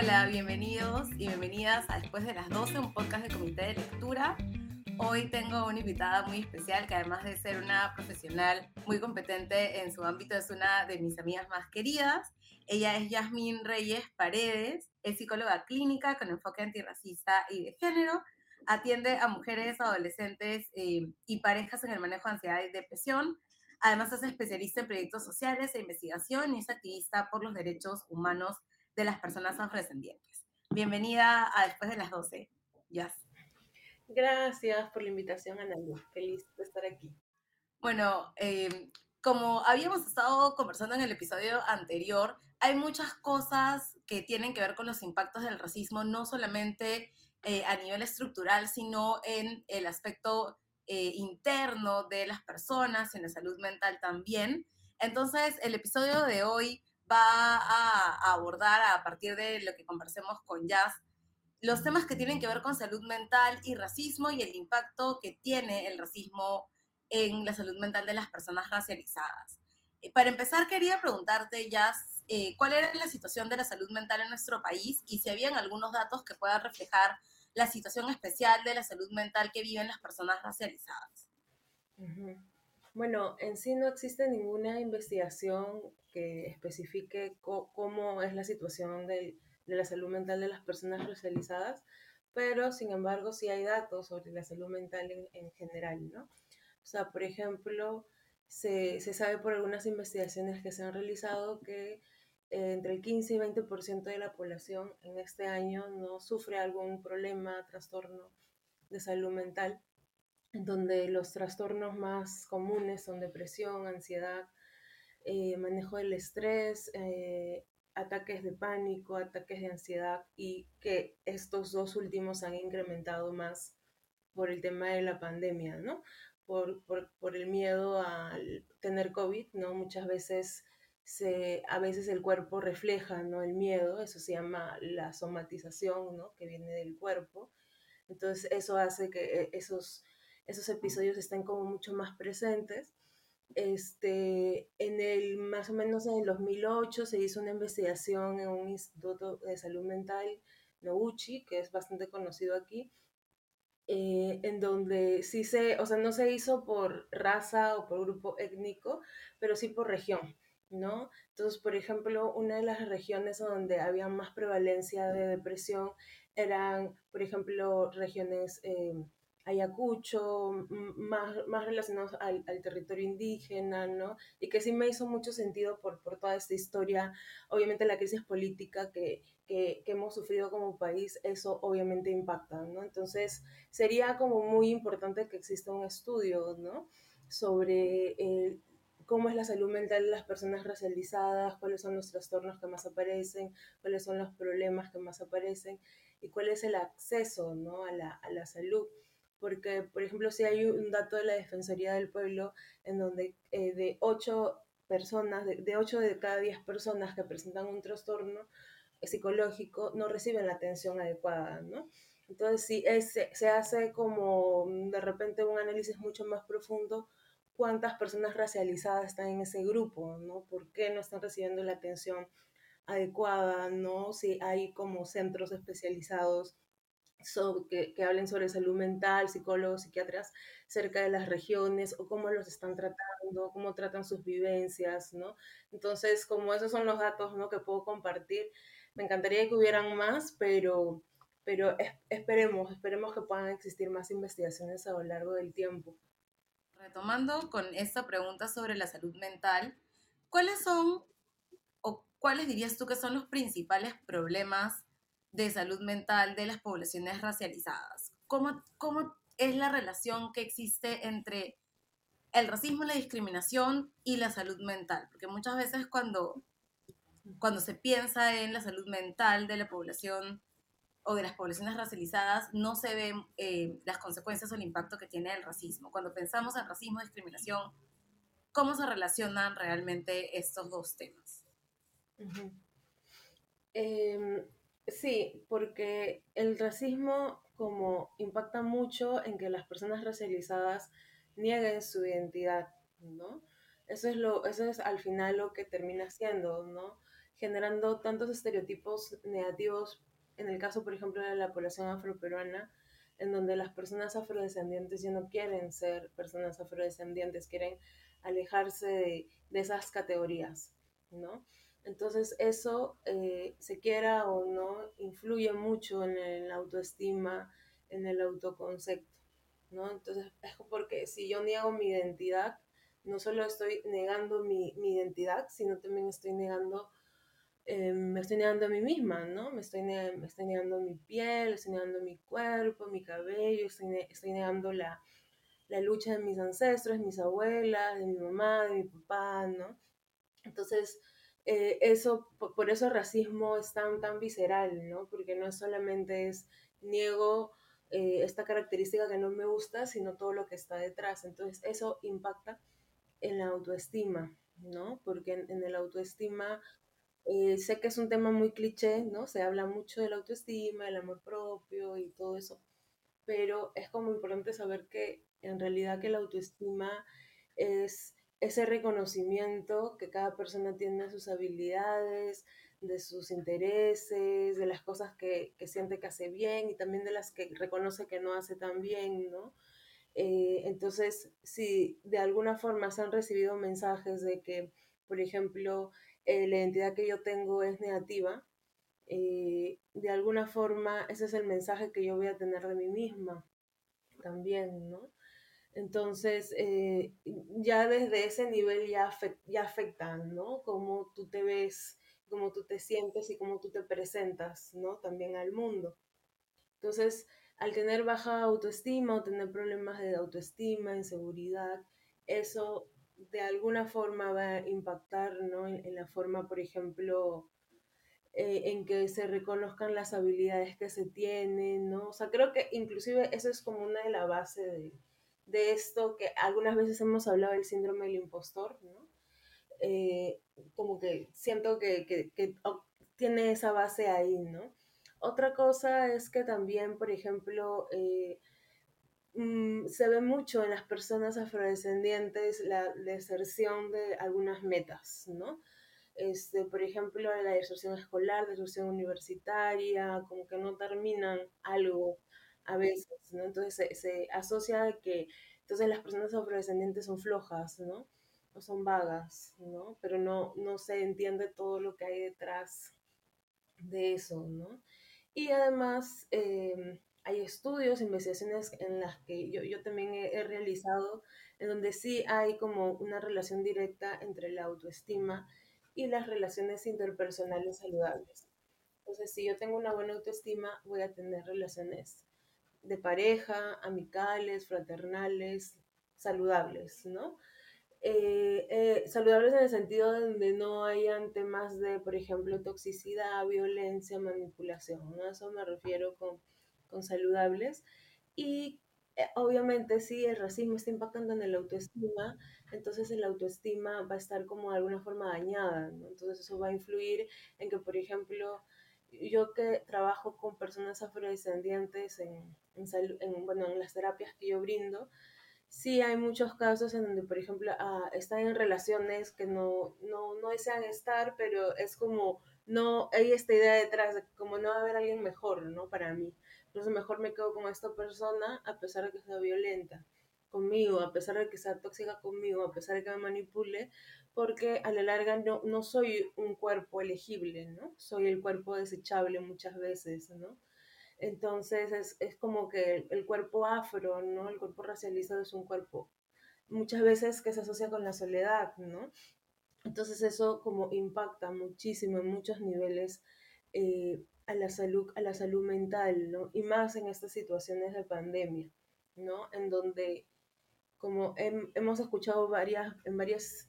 Hola, bienvenidos y bienvenidas a Después de las 12, un podcast de comité de lectura. Hoy tengo una invitada muy especial que además de ser una profesional muy competente en su ámbito es una de mis amigas más queridas. Ella es Yasmín Reyes Paredes, es psicóloga clínica con enfoque antirracista y de género. Atiende a mujeres, adolescentes eh, y parejas en el manejo de ansiedad y depresión. Además es especialista en proyectos sociales e investigación y es activista por los derechos humanos de las personas afrodescendientes. Bienvenida a Después de las 12. Yas. Gracias por la invitación, Ana Feliz de estar aquí. Bueno, eh, como habíamos estado conversando en el episodio anterior, hay muchas cosas que tienen que ver con los impactos del racismo, no solamente eh, a nivel estructural, sino en el aspecto eh, interno de las personas, en la salud mental también. Entonces, el episodio de hoy va a, abordar a partir de lo que conversemos con Jazz los temas que tienen que ver con salud mental y racismo y el impacto que tiene el racismo en la salud mental de las personas racializadas. Eh, para empezar, quería preguntarte, Jazz, eh, cuál era la situación de la salud mental en nuestro país y si habían algunos datos que puedan reflejar la situación especial de la salud mental que viven las personas racializadas. Bueno, en sí no existe ninguna investigación que especifique cómo es la situación de la salud mental de las personas racializadas, pero sin embargo sí hay datos sobre la salud mental en, general, ¿no? O sea, por ejemplo, se, sabe por algunas investigaciones que se han realizado que eh, entre el 15 y 20% de la población en este año no sufre algún problema, trastorno de salud mental donde los trastornos más comunes son depresión, ansiedad, eh, manejo del estrés, eh, ataques de pánico, ataques de ansiedad y que estos dos últimos han incrementado más por el tema de la pandemia, ¿no? Por, el miedo a tener COVID, ¿no? Muchas veces se, a veces el cuerpo refleja, ¿no? El miedo, eso se llama la somatización, ¿no? Que viene del cuerpo. Entonces eso hace que eh, esos esos episodios estén como mucho más presentes. Este, en el, más o menos en el 2008 se hizo una investigación en un instituto de salud mental, Noguchi, que es bastante conocido aquí, eh, en donde sí se, o sea, no se hizo por raza o por grupo étnico, pero sí por región, ¿no? Entonces, por ejemplo, una de las regiones donde había más prevalencia de depresión eran, por ejemplo, regiones... Eh, Ayacucho, más, más relacionados al, territorio indígena, ¿no? Y que sí me hizo mucho sentido por, por toda esta historia, obviamente la crisis política que, que, hemos sufrido como país, eso obviamente impacta, ¿no? Entonces sería como muy importante que exista un estudio, ¿no? Sobre eh, cómo es la salud mental de las personas racializadas, cuáles son los trastornos que más aparecen, cuáles son los problemas que más aparecen y cuál es el acceso ¿no? a, la, a la salud porque, por ejemplo, si hay un dato de la Defensoría del Pueblo en donde eh, de ocho personas, de, de 8 de cada 10 personas que presentan un trastorno psicológico no reciben la atención adecuada, ¿no? Entonces, si se hace como de repente un análisis mucho más profundo, cuántas personas racializadas están en ese grupo, ¿no? ¿Por qué no están recibiendo la atención adecuada, ¿no? Si hay como centros especializados que, hablen sobre salud mental, psicólogos, psiquiatras cerca de las regiones o cómo los están tratando, cómo tratan sus vivencias, ¿no? Entonces, como esos son los datos, ¿no? Que puedo compartir, me encantaría que hubieran más, pero, pero esperemos, esperemos que puedan existir más investigaciones a lo largo del tiempo. Retomando con esta pregunta sobre la salud mental, ¿cuáles son o cuáles dirías tú que son los principales problemas de salud mental de las poblaciones racializadas. ¿Cómo, cómo es la relación que existe entre el racismo, la discriminación y la salud mental? Porque muchas veces cuando, cuando se piensa en la salud mental de la población o de las poblaciones racializadas, no se ven eh, las consecuencias o el impacto que tiene el racismo. Cuando pensamos en racismo discriminación, ¿cómo se relacionan realmente estos dos temas? Sí, porque el racismo como impacta mucho en que las personas racializadas nieguen su identidad, ¿no? Eso es, lo, eso es al final lo que termina siendo, ¿no? generando tantos estereotipos negativos, en el caso, por ejemplo, de la población afroperuana, en donde las personas afrodescendientes ya no quieren ser personas afrodescendientes, quieren alejarse de, de esas categorías, ¿no? Entonces eso, eh, se quiera o no, influye mucho en la autoestima, en el autoconcepto, ¿no? Entonces es porque si yo niego mi identidad, no solo estoy negando mi, mi identidad, sino también estoy negando, eh, me estoy negando a mí misma, ¿no? Me estoy, me estoy negando mi piel, estoy negando mi cuerpo, mi cabello, estoy, estoy negando la, la lucha de mis ancestros, mis abuelas, de mi mamá, de mi papá, ¿no? Entonces, eh, eso, por, eso el racismo es tan, tan visceral, ¿no? Porque no solamente es niego eh, esta característica que no me gusta, sino todo lo que está detrás. Entonces, eso impacta en la autoestima, ¿no? Porque en, en el autoestima, eh, sé que es un tema muy cliché, ¿no? Se habla mucho de la autoestima, el amor propio y todo eso, pero es como importante saber que en realidad que la autoestima es ese reconocimiento que cada persona tiene de sus habilidades, de sus intereses, de las cosas que, siente que hace bien y también de las que reconoce que no hace tan bien, ¿no? Eh, entonces, si de alguna forma se han recibido mensajes de que, por ejemplo, eh, la identidad que yo tengo es negativa, eh, de alguna forma ese es el mensaje que yo voy a tener de mí misma también, ¿no? Entonces, eh, ya desde ese nivel ya, ya afectan, ¿no? Cómo tú te ves, cómo tú te sientes y cómo tú te presentas, ¿no? También al mundo. Entonces, al tener baja autoestima o tener problemas de autoestima, inseguridad, eso de alguna forma va a impactar, ¿no? En, la forma, por ejemplo, eh, en que se reconozcan las habilidades que se tienen, ¿no? O sea, creo que inclusive eso es como una de la base de, de esto que algunas veces hemos hablado del síndrome del impostor, ¿no? Eh, como que siento que, que, tiene esa base ahí, ¿no? Otra cosa es que también, por ejemplo, eh, mm, se ve mucho en las personas afrodescendientes la deserción de algunas metas, ¿no? Este, por ejemplo, la deserción escolar, deserción universitaria, como que no terminan algo a veces, ¿no? Entonces se, asocia que entonces las personas afrodescendientes son flojas, ¿no? O son vagas, ¿no? Pero no, no se entiende todo lo que hay detrás de eso, ¿no? Y además em, hay estudios, investigaciones en las que yo, yo también he, he, realizado, en donde sí hay como una relación directa entre la autoestima y las relaciones interpersonales saludables. Entonces, si yo tengo una buena autoestima, voy a tener relaciones de pareja, amicales, fraternales, saludables, ¿no? Eh, eh, saludables en el sentido de donde no hayan temas de, por ejemplo, toxicidad, violencia, manipulación, ¿no? A eso me refiero con, con saludables. Y eh, obviamente sí, el racismo está impactando en el autoestima, entonces el autoestima va a estar como de alguna forma dañada, ¿no? Entonces eso va a influir en que, por ejemplo, yo que trabajo con personas afrodescendientes en, en, bueno, en las terapias que yo brindo, sí hay muchos casos en donde, por ejemplo, ah, están en relaciones que no, no, no, desean estar, pero es como, no hay esta idea detrás de como no va a haber alguien mejor, ¿no? Para mí. Entonces mejor me quedo con esta persona a pesar de que sea violenta conmigo, a pesar de que sea tóxica conmigo, a pesar de que me manipule, porque a la larga no, no soy un cuerpo elegible, ¿no? Soy el cuerpo desechable muchas veces, ¿no? Entonces es, es como que el, cuerpo afro, ¿no? El cuerpo racializado es un cuerpo muchas veces que se asocia con la soledad, ¿no? Entonces eso como impacta muchísimo en muchos niveles eh, a, la salud, a la salud mental, ¿no? Y más en estas situaciones de pandemia, ¿no? En donde, como hemos escuchado varias, en varias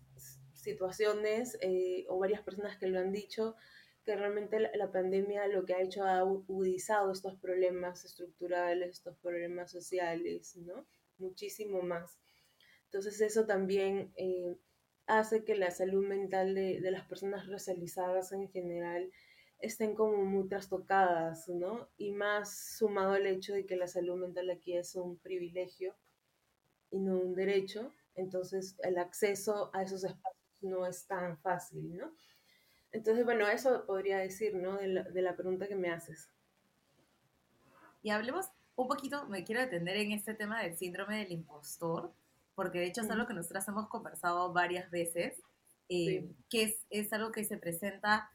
situaciones eh, o varias personas que lo han dicho, que realmente la, pandemia lo que ha hecho ha agudizado estos problemas estructurales, estos problemas sociales, ¿no? Muchísimo más. Entonces eso también eh, hace que la salud mental de, de, las personas racializadas en general estén como muy trastocadas, ¿no? Y más sumado al hecho de que la salud mental aquí es un privilegio y no un derecho, entonces el acceso a esos espacios no es tan fácil, ¿no? Entonces, bueno, eso podría decir, ¿no? De la, de la pregunta que me haces. Y hablemos un poquito, me quiero detener en este tema del síndrome del impostor, porque de hecho es algo que nosotras hemos conversado varias veces, eh, que es, es, algo que se presenta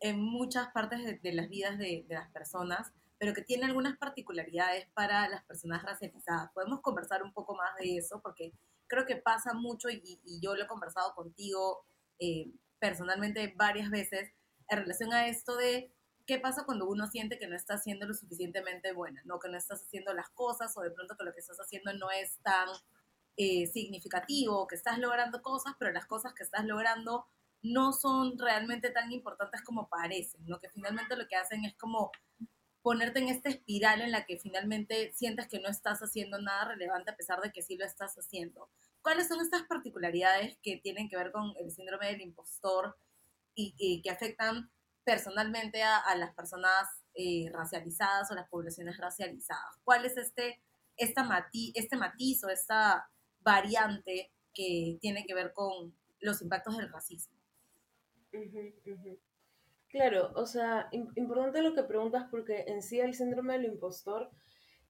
en muchas partes de, de las vidas de, de, las personas, pero que tiene algunas particularidades para las personas racializadas. Podemos conversar un poco más de eso, porque creo que pasa mucho y, yo lo he conversado contigo eh, personalmente varias veces en relación a esto de qué pasa cuando uno siente que no está haciendo lo suficientemente buena, ¿no? que no estás haciendo las cosas o de pronto que lo que estás haciendo no es tan eh, significativo, que estás logrando cosas, pero las cosas que estás logrando no son realmente tan importantes como parecen, lo que finalmente lo que hacen es como ponerte en esta espiral en la que finalmente sientes que no estás haciendo nada relevante a pesar de que sí lo estás haciendo. ¿Cuáles son estas particularidades que tienen que ver con el síndrome del impostor y, que afectan personalmente a, las personas eh, racializadas o las poblaciones racializadas? ¿Cuál es este, este matiz o esta variante que tiene que ver con los impactos del racismo? Claro, o sea, importante lo que preguntas porque en sí el síndrome del impostor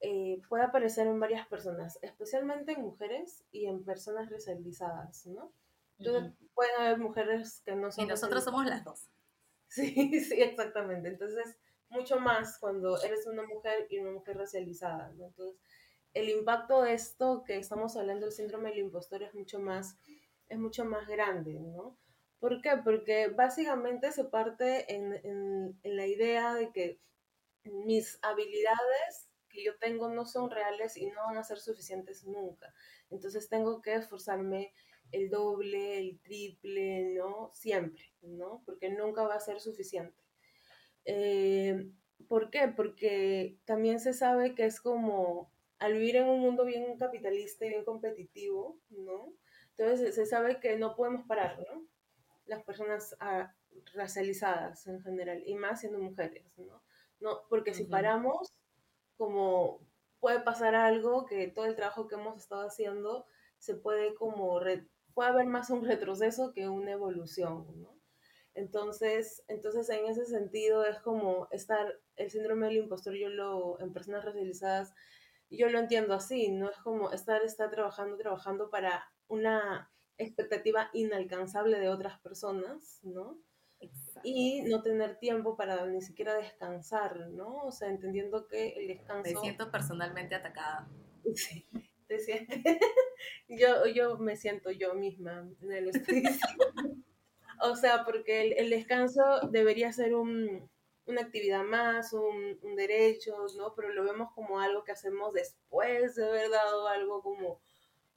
eh, puede aparecer en varias personas, especialmente en mujeres y en personas racializadas, ¿no? Entonces, pueden haber mujeres que no son... Y nosotros somos las dos. Sí, sí, exactamente. Entonces, mucho más cuando eres una mujer y una mujer racializada, ¿no? Entonces, el impacto de esto que estamos hablando del síndrome del impostor es mucho más, es mucho más grande, ¿no? ¿Por qué? Porque básicamente se parte en, en, en la idea de que mis habilidades que yo tengo no son reales y no van a ser suficientes nunca. Entonces tengo que esforzarme el doble, el triple, ¿no? Siempre, ¿no? Porque nunca va a ser suficiente. Eh, ¿Por qué? Porque también se sabe que es como al vivir en un mundo bien capitalista y bien competitivo, ¿no? Entonces se sabe que no podemos parar, ¿no? Las personas ah, racializadas en general, y más siendo mujeres, ¿no? no porque si paramos, como puede pasar algo que todo el trabajo que hemos estado haciendo se puede como puede haber más un retroceso que una evolución. Entonces, entonces en ese sentido es como estar, el síndrome del impostor, yo lo, en personas racializadas, yo lo entiendo así, ¿no? Es como estar, estar trabajando, trabajando para una expectativa inalcanzable de otras personas, ¿no? Y no tener tiempo para ni siquiera descansar, ¿no? O sea, entendiendo que el descanso... Me siento personalmente atacada. Sí, te sientes... yo, yo me siento yo misma en el O sea, porque el, el descanso debería ser un, una actividad más, un, un, derecho, ¿no? Pero lo vemos como algo que hacemos después de haber dado algo como,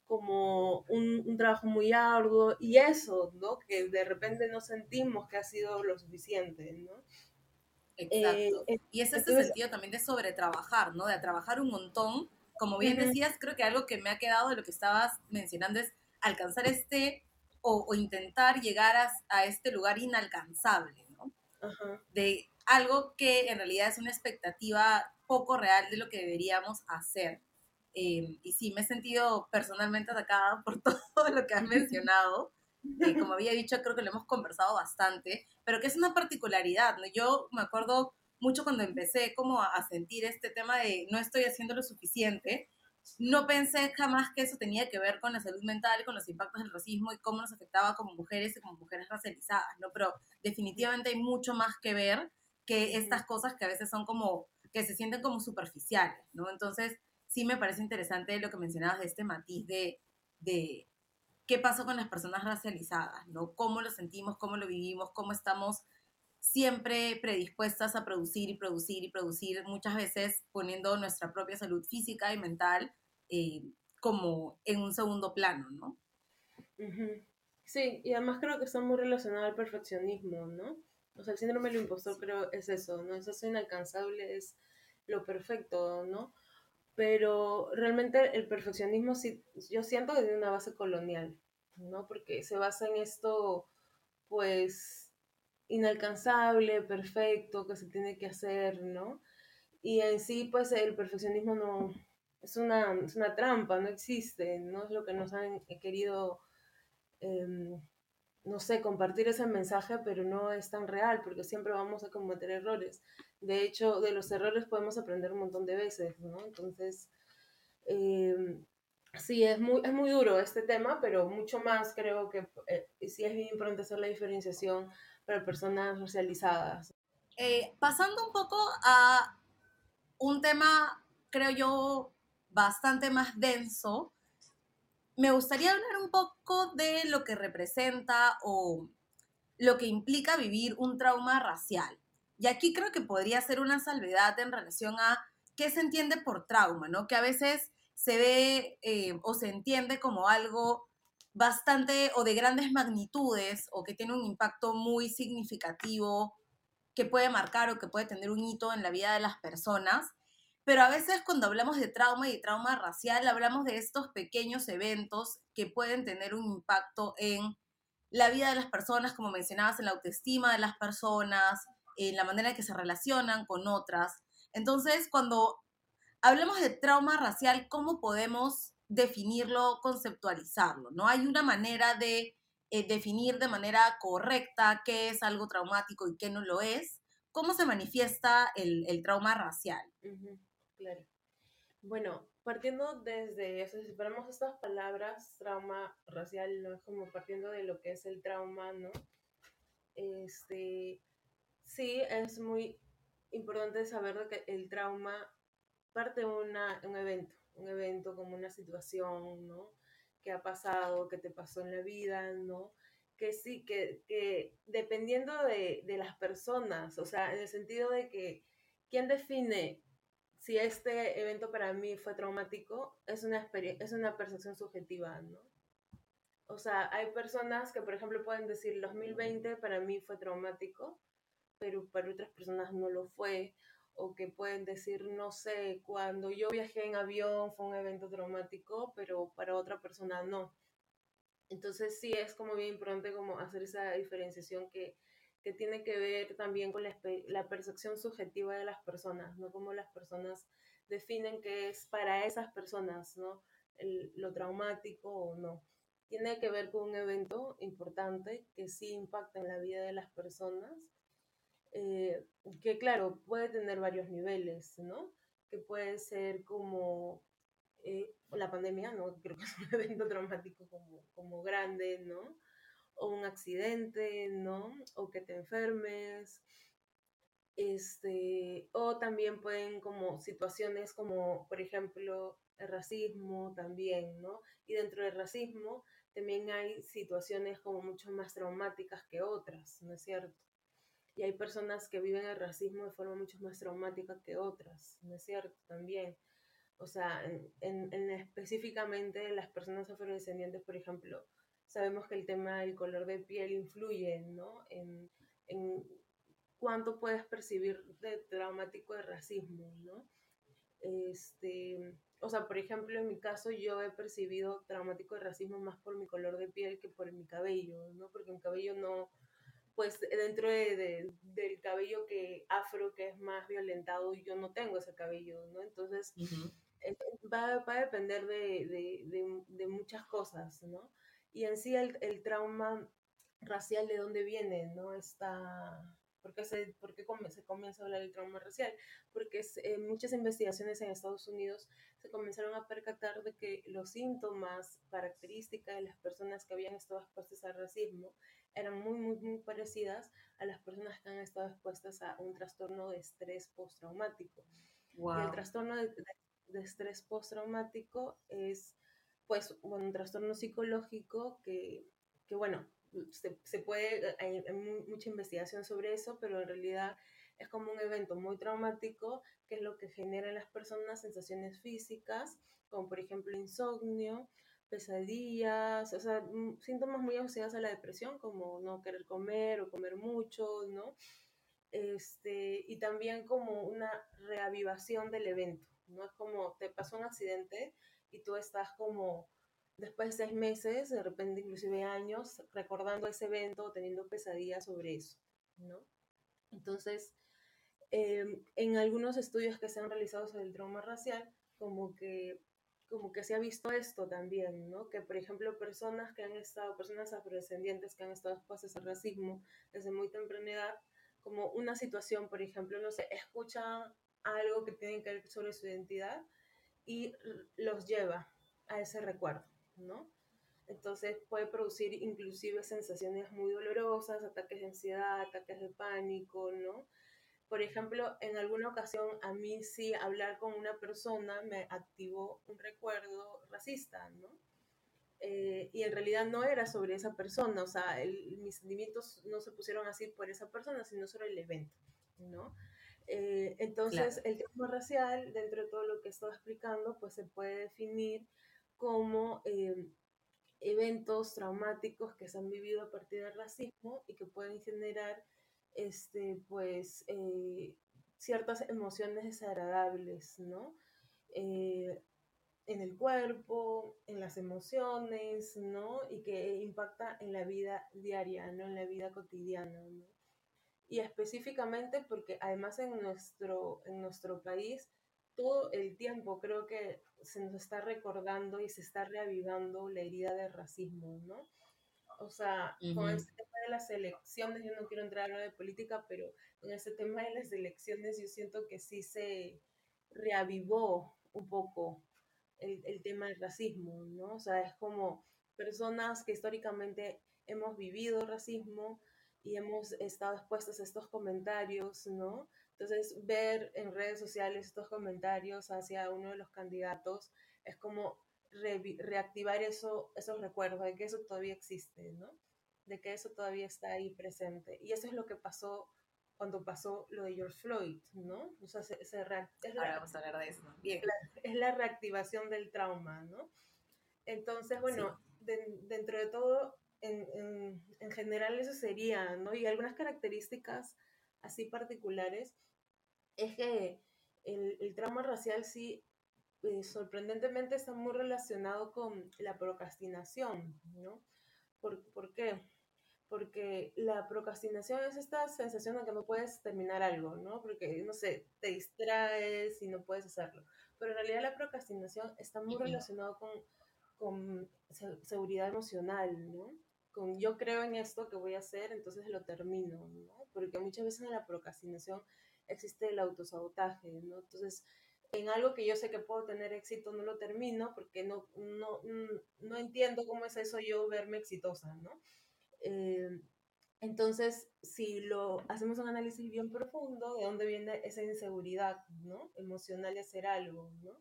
como un, un, trabajo muy arduo y eso, ¿no? Que de repente no sentimos que ha sido lo suficiente, ¿no? Exacto. Eh, y es este sentido también de sobretrabajar, ¿no? De trabajar un montón. Como bien uh -huh. decías, creo que algo que me ha quedado de lo que estabas mencionando es alcanzar este o, o intentar llegar a, a, este lugar inalcanzable, ¿no? Uh -huh. De algo que en realidad es una expectativa poco real de lo que deberíamos hacer. Eh, y sí, me he sentido personalmente atacada por todo lo que has mencionado. Eh, como había dicho, creo que lo hemos conversado bastante, pero que es una particularidad, ¿no? Yo me acuerdo mucho cuando empecé como a, a sentir este tema de no estoy haciendo lo suficiente, no pensé jamás que eso tenía que ver con la salud mental, con los impactos del racismo y cómo nos afectaba como mujeres y como mujeres racializadas, ¿no? Pero definitivamente hay mucho más que ver que estas cosas que a veces son como, que se sienten como superficiales, ¿no? Entonces, sí me parece interesante lo que mencionabas de este matiz de, de qué pasó con las personas racializadas, ¿no? Cómo lo sentimos, cómo lo vivimos, cómo estamos siempre predispuestas a producir y producir y producir, muchas veces poniendo nuestra propia salud física y mental eh, como en un segundo plano, ¿no? Sí, y además creo que está muy relacionado al perfeccionismo, ¿no? O sea, el síndrome del impostor, pero es eso, ¿no? Es eso inalcanzable, es lo perfecto, ¿no? Pero realmente el perfeccionismo sí, yo siento que tiene una base colonial, ¿no? Porque se basa en esto, pues, inalcanzable, perfecto, que se tiene que hacer, ¿no? Y en sí, pues, el perfeccionismo no, es una, es una trampa, no existe, no es lo que nos han querido eh, no sé, compartir ese mensaje, pero no es tan real, porque siempre vamos a cometer errores. De hecho, de los errores podemos aprender un montón de veces, ¿no? Entonces, eh, sí, es muy, es muy duro este tema, pero mucho más creo que eh, sí es bien importante hacer la diferenciación para personas racializadas. Eh, pasando un poco a un tema, creo yo, bastante más denso, me gustaría hablar un poco de lo que representa o lo que implica vivir un trauma racial. Y aquí creo que podría ser una salvedad en relación a qué se entiende por trauma, ¿no? Que a veces se ve eh, o se entiende como algo bastante o de grandes magnitudes o que tiene un impacto muy significativo que puede marcar o que puede tener un hito en la vida de las personas. Pero a veces cuando hablamos de trauma y trauma racial, hablamos de estos pequeños eventos que pueden tener un impacto en la vida de las personas, como mencionabas, en la autoestima de las personas, en la manera en que se relacionan con otras. Entonces, cuando hablemos de trauma racial, ¿cómo podemos definirlo, conceptualizarlo? ¿No? Hay una manera de eh, definir de manera correcta qué es algo traumático y qué no lo es. ¿Cómo se manifiesta el, trauma racial? Claro. Bueno, partiendo desde, o sea, si separamos estas palabras, trauma racial, ¿no? Es como partiendo de lo que es el trauma, ¿no? Este, sí, es muy importante saber que el trauma parte de un evento, un evento como una situación, ¿no? Que ha pasado, que te pasó en la vida, ¿no? Que sí, que, que dependiendo de, de, las personas, o sea, en el sentido de que, ¿quién define si este evento para mí fue traumático? Es una, es una percepción subjetiva, ¿no? O sea, hay personas que, por ejemplo, pueden decir, el 2020 para mí fue traumático, pero para otras personas no lo fue o que pueden decir, no sé, cuando yo viajé en avión fue un evento traumático, pero para otra persona no. Entonces sí es como bien importante como hacer esa diferenciación que, que tiene que ver también con la, la, percepción subjetiva de las personas, no como las personas definen qué es para esas personas, ¿no? lo traumático o no. Tiene que ver con un evento importante que sí impacta en la vida de las personas eh, que claro, puede tener varios niveles, ¿no? Que puede ser como eh, la pandemia, ¿no? Creo que es un evento traumático como, como grande, ¿no? O un accidente, ¿no? O que te enfermes. Este, o también pueden como situaciones como, por ejemplo, el racismo también, ¿no? Y dentro del racismo también hay situaciones como mucho más traumáticas que otras, ¿no es cierto? y hay personas que viven el racismo de forma mucho más traumática que otras, ¿no es cierto? También. O sea, en, en, específicamente las personas afrodescendientes, por ejemplo, sabemos que el tema del color de piel influye, ¿no? En, en cuánto puedes percibir de traumático de racismo, ¿no? Este, o sea, por ejemplo, en mi caso yo he percibido traumático de racismo más por mi color de piel que por mi cabello, ¿no? Porque mi cabello no, pues dentro de, del cabello que afro, que es más violentado, yo no tengo ese cabello, ¿no? Entonces, eh, va, va, a depender de, de, muchas cosas, ¿no? Y en sí el, el, trauma racial, ¿de dónde viene, no? Está... ¿Por qué, se, por qué se comienza a hablar del trauma racial? Porque es, muchas investigaciones en Estados Unidos se comenzaron a percatar de que los síntomas, características de las personas que habían estado expuestas al racismo eran muy, muy, muy parecidas a las personas que han estado expuestas a un trastorno de estrés postraumático. Y el trastorno de, estrés postraumático es, pues, un trastorno psicológico que, que bueno, se, se, puede, hay, mucha investigación sobre eso, pero en realidad es como un evento muy traumático, que es lo que genera en las personas sensaciones físicas, como por ejemplo insomnio, pesadillas, o sea, mm, síntomas muy asociados a la depresión, como no querer comer o comer mucho, ¿no? Este, y también como una reavivación del evento, ¿no? Es como te pasó un accidente y tú estás como después de seis meses, de repente inclusive años, recordando ese evento, teniendo pesadillas sobre eso, ¿no? Entonces, em, en algunos estudios que se han realizado sobre el trauma racial, como que como que se ha visto esto también, ¿no? Que, por ejemplo, personas que han estado, personas afrodescendientes que han estado expuestas al racismo desde muy temprana edad, como una situación, por ejemplo, no sé, escuchan algo que tiene que ver sobre su identidad y los lleva a ese recuerdo, ¿no? Entonces puede producir inclusive sensaciones muy dolorosas, ataques de ansiedad, ataques de pánico, ¿no? Por ejemplo, en alguna ocasión a mí sí hablar con una persona me activó un recuerdo racista, ¿no? Eh, y en realidad no era sobre esa persona, o sea, mis sentimientos no se pusieron así por esa persona, sino sobre el evento, ¿no? Eh, entonces, el tema racial, dentro de todo lo que estoy explicando, pues se puede definir como eh, eventos traumáticos que se han vivido a partir del racismo y que pueden generar este, pues, eh, ciertas emociones desagradables, ¿no? Eh, en el cuerpo, en las emociones, ¿no? Y que impacta en la vida diaria, ¿no? En la vida cotidiana, ¿no? Y específicamente porque además en nuestro, en nuestro país, todo el tiempo creo que se nos está recordando y se está reavivando la herida del racismo, ¿no? O sea, con este tema de las elecciones, yo no quiero entrar a de política, pero con este tema de las elecciones yo siento que sí se reavivó un poco el, el tema del racismo, ¿no? O sea, es como personas que históricamente hemos vivido racismo y hemos estado expuestas a estos comentarios, ¿no? Entonces, ver en redes sociales estos comentarios hacia uno de los candidatos es como reactivar eso, esos recuerdos de que eso todavía existe, ¿no? De que eso todavía está ahí presente. Y eso es lo que pasó cuando pasó lo de George Floyd, ¿no? O sea, se, se es la, vamos a hablar de eso. Bien. es la reactivación del trauma, ¿no? Entonces, bueno, dentro de todo, en, en, en, general eso sería, ¿no? Y algunas características así particulares es que el, el trauma racial sí eh, sorprendentemente está muy relacionado con la procrastinación, ¿no? ¿Por, ¿Por, qué? Porque la procrastinación es esta sensación de que no puedes terminar algo, ¿no? Porque, no sé, te distraes y no puedes hacerlo. Pero en realidad la procrastinación está muy relacionado con, con seguridad emocional, ¿no? Con yo creo en esto que voy a hacer, entonces lo termino, ¿no? Porque muchas veces en la procrastinación existe el autosabotaje, ¿no? Entonces, en algo que yo sé que puedo tener éxito, no lo termino porque no, no, no entiendo cómo es eso yo verme exitosa, ¿no? Eh, entonces, si lo hacemos un análisis bien profundo, de dónde viene esa inseguridad, ¿no? Emocional de hacer algo, ¿no?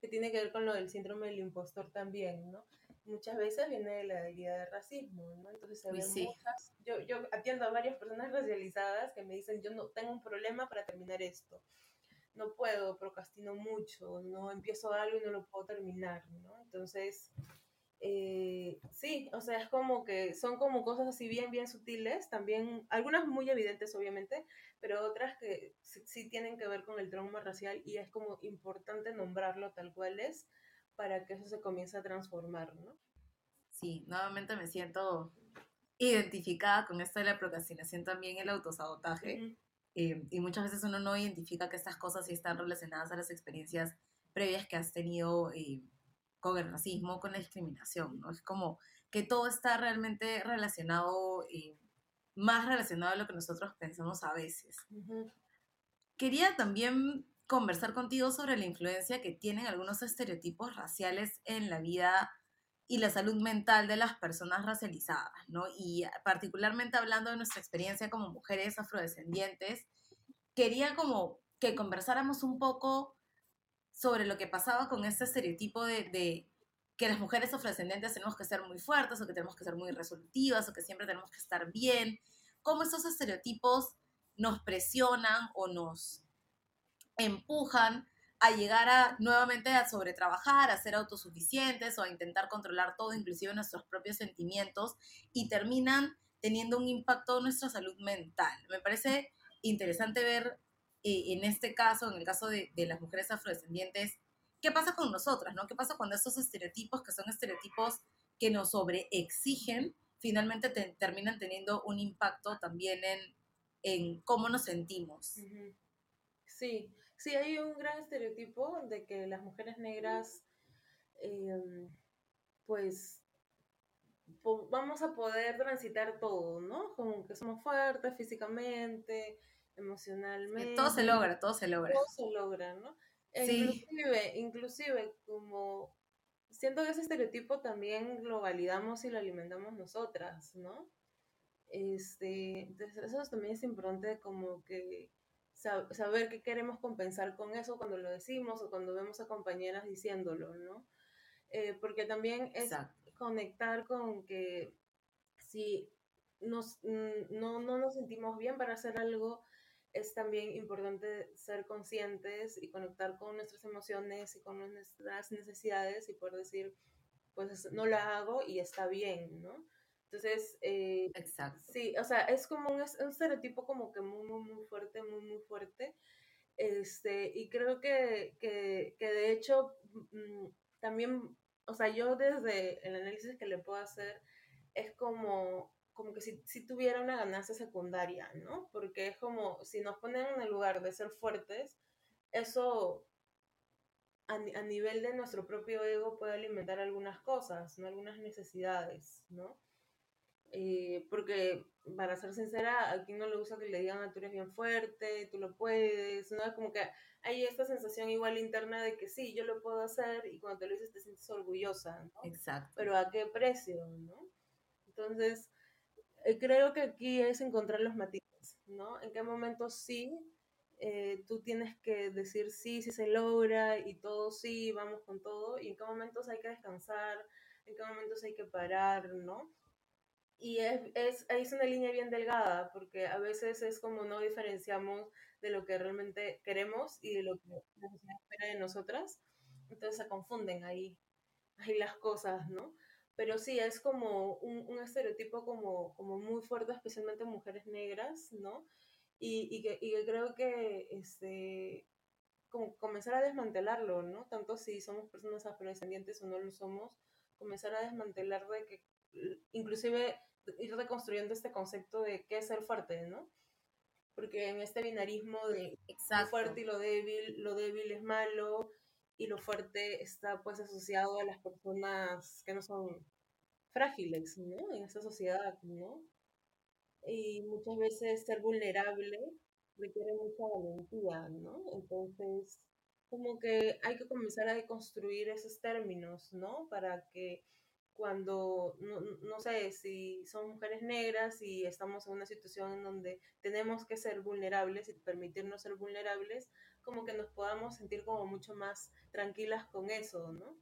Que tiene que ver con lo del síndrome del impostor también, ¿no? Muchas veces viene de la herida de racismo, ¿no? Entonces se ven muchas, yo, yo atiendo a varias personas racializadas que me dicen, yo no tengo un problema para terminar esto. No puedo, procrastino mucho, no empiezo algo y no lo puedo terminar, ¿no? Entonces, eh, sí, o sea, es como que son como cosas así bien, bien sutiles, también, algunas muy evidentes obviamente, pero otras que sí, tienen que ver con el trauma racial y es como importante nombrarlo tal cual es para que eso se comience a transformar, ¿no? Sí, nuevamente me siento identificada con esto de la procrastinación también, el autosabotaje. Eh, y muchas veces uno no identifica que estas cosas sí están relacionadas a las experiencias previas que has tenido eh, con el racismo, con la discriminación, ¿no? Es como que todo está realmente relacionado, eh, más relacionado a lo que nosotros pensamos a veces. Quería también conversar contigo sobre la influencia que tienen algunos estereotipos raciales en la vida y la salud mental de las personas racializadas, ¿no? Y particularmente hablando de nuestra experiencia como mujeres afrodescendientes, quería como que conversáramos un poco sobre lo que pasaba con este estereotipo de, que las mujeres afrodescendientes tenemos que ser muy fuertes o que tenemos que ser muy resolutivas o que siempre tenemos que estar bien, cómo esos estereotipos nos presionan o nos empujan a llegar a nuevamente a sobretrabajar, a ser autosuficientes o a intentar controlar todo, inclusive nuestros propios sentimientos, y terminan teniendo un impacto en nuestra salud mental. Me parece interesante ver eh, en este caso, en el caso de, las mujeres afrodescendientes, qué pasa con nosotras, ¿no? ¿Qué pasa cuando estos estereotipos, que son estereotipos que nos sobreexigen, finalmente terminan teniendo un impacto también en, en cómo nos sentimos? Sí, Sí, hay un gran estereotipo de que las mujeres negras em, pues vamos a poder transitar todo, ¿no? Como que somos fuertes físicamente, emocionalmente. todo se logra, todo se logra. Todo se logra, ¿no? Inclusive, inclusive como siento que ese estereotipo también lo validamos y lo alimentamos nosotras, ¿no? Este, entonces eso también es importante como que saber qué queremos compensar con eso cuando lo decimos o cuando vemos a compañeras diciéndolo, ¿no? Eh, porque también es conectar con que si nos, no, no nos sentimos bien para hacer algo, es también importante ser conscientes y conectar con nuestras emociones y con nuestras necesidades y poder decir, pues no la hago y está bien, ¿no? Entonces, eh, Exacto. sí, o sea, es como un, un, estereotipo como que muy, muy, muy fuerte, muy, muy fuerte. Este, y creo que, que, que de hecho mm, también, o sea, yo desde el análisis que le puedo hacer, es como como que si, si, tuviera una ganancia secundaria, ¿no? Porque es como, si nos ponen en el lugar de ser fuertes, eso a, a, nivel de nuestro propio ego puede alimentar algunas cosas, ¿no? Algunas necesidades, ¿no? Eh, porque, para ser sincera, aquí no le gusta que le digan, tú eres bien fuerte, tú lo puedes, ¿no? Como que hay esta sensación igual interna de que sí, yo lo puedo hacer y cuando te lo dices te sientes orgullosa, ¿no? Exacto. Pero ¿a qué precio, no? Entonces, eh, creo que aquí es encontrar los matices, ¿no? En qué momentos sí, eh, tú tienes que decir sí, sí se logra y todo sí, vamos con todo, y en qué momentos hay que descansar, en qué momentos hay que parar, ¿no? Y es, es, es una línea bien delgada, porque a veces es como no diferenciamos de lo que realmente queremos y de lo que la sociedad espera de nosotras, entonces se confunden ahí, ahí las cosas, ¿no? pero sí, es como un, un estereotipo como, como muy fuerte, especialmente en mujeres negras, ¿no? Y, y, que, y que creo que este, como comenzar a desmantelarlo, ¿no? Tanto si somos personas afrodescendientes o no lo somos, comenzar a desmantelar de que, inclusive ir reconstruyendo este concepto de qué es ser fuerte, ¿no? Porque en este binarismo de lo fuerte y lo débil, lo débil es malo, y lo fuerte está pues asociado a las personas que no son frágiles, ¿no? En esta sociedad, ¿no? Y muchas veces ser vulnerable requiere mucha valentía, ¿no? Entonces, como que hay que comenzar a deconstruir esos términos, ¿no? Para que cuando, no, no, sé, si son mujeres negras y estamos en una situación en donde tenemos que ser vulnerables y permitirnos ser vulnerables, como que nos podamos sentir como mucho más tranquilas con eso, ¿no?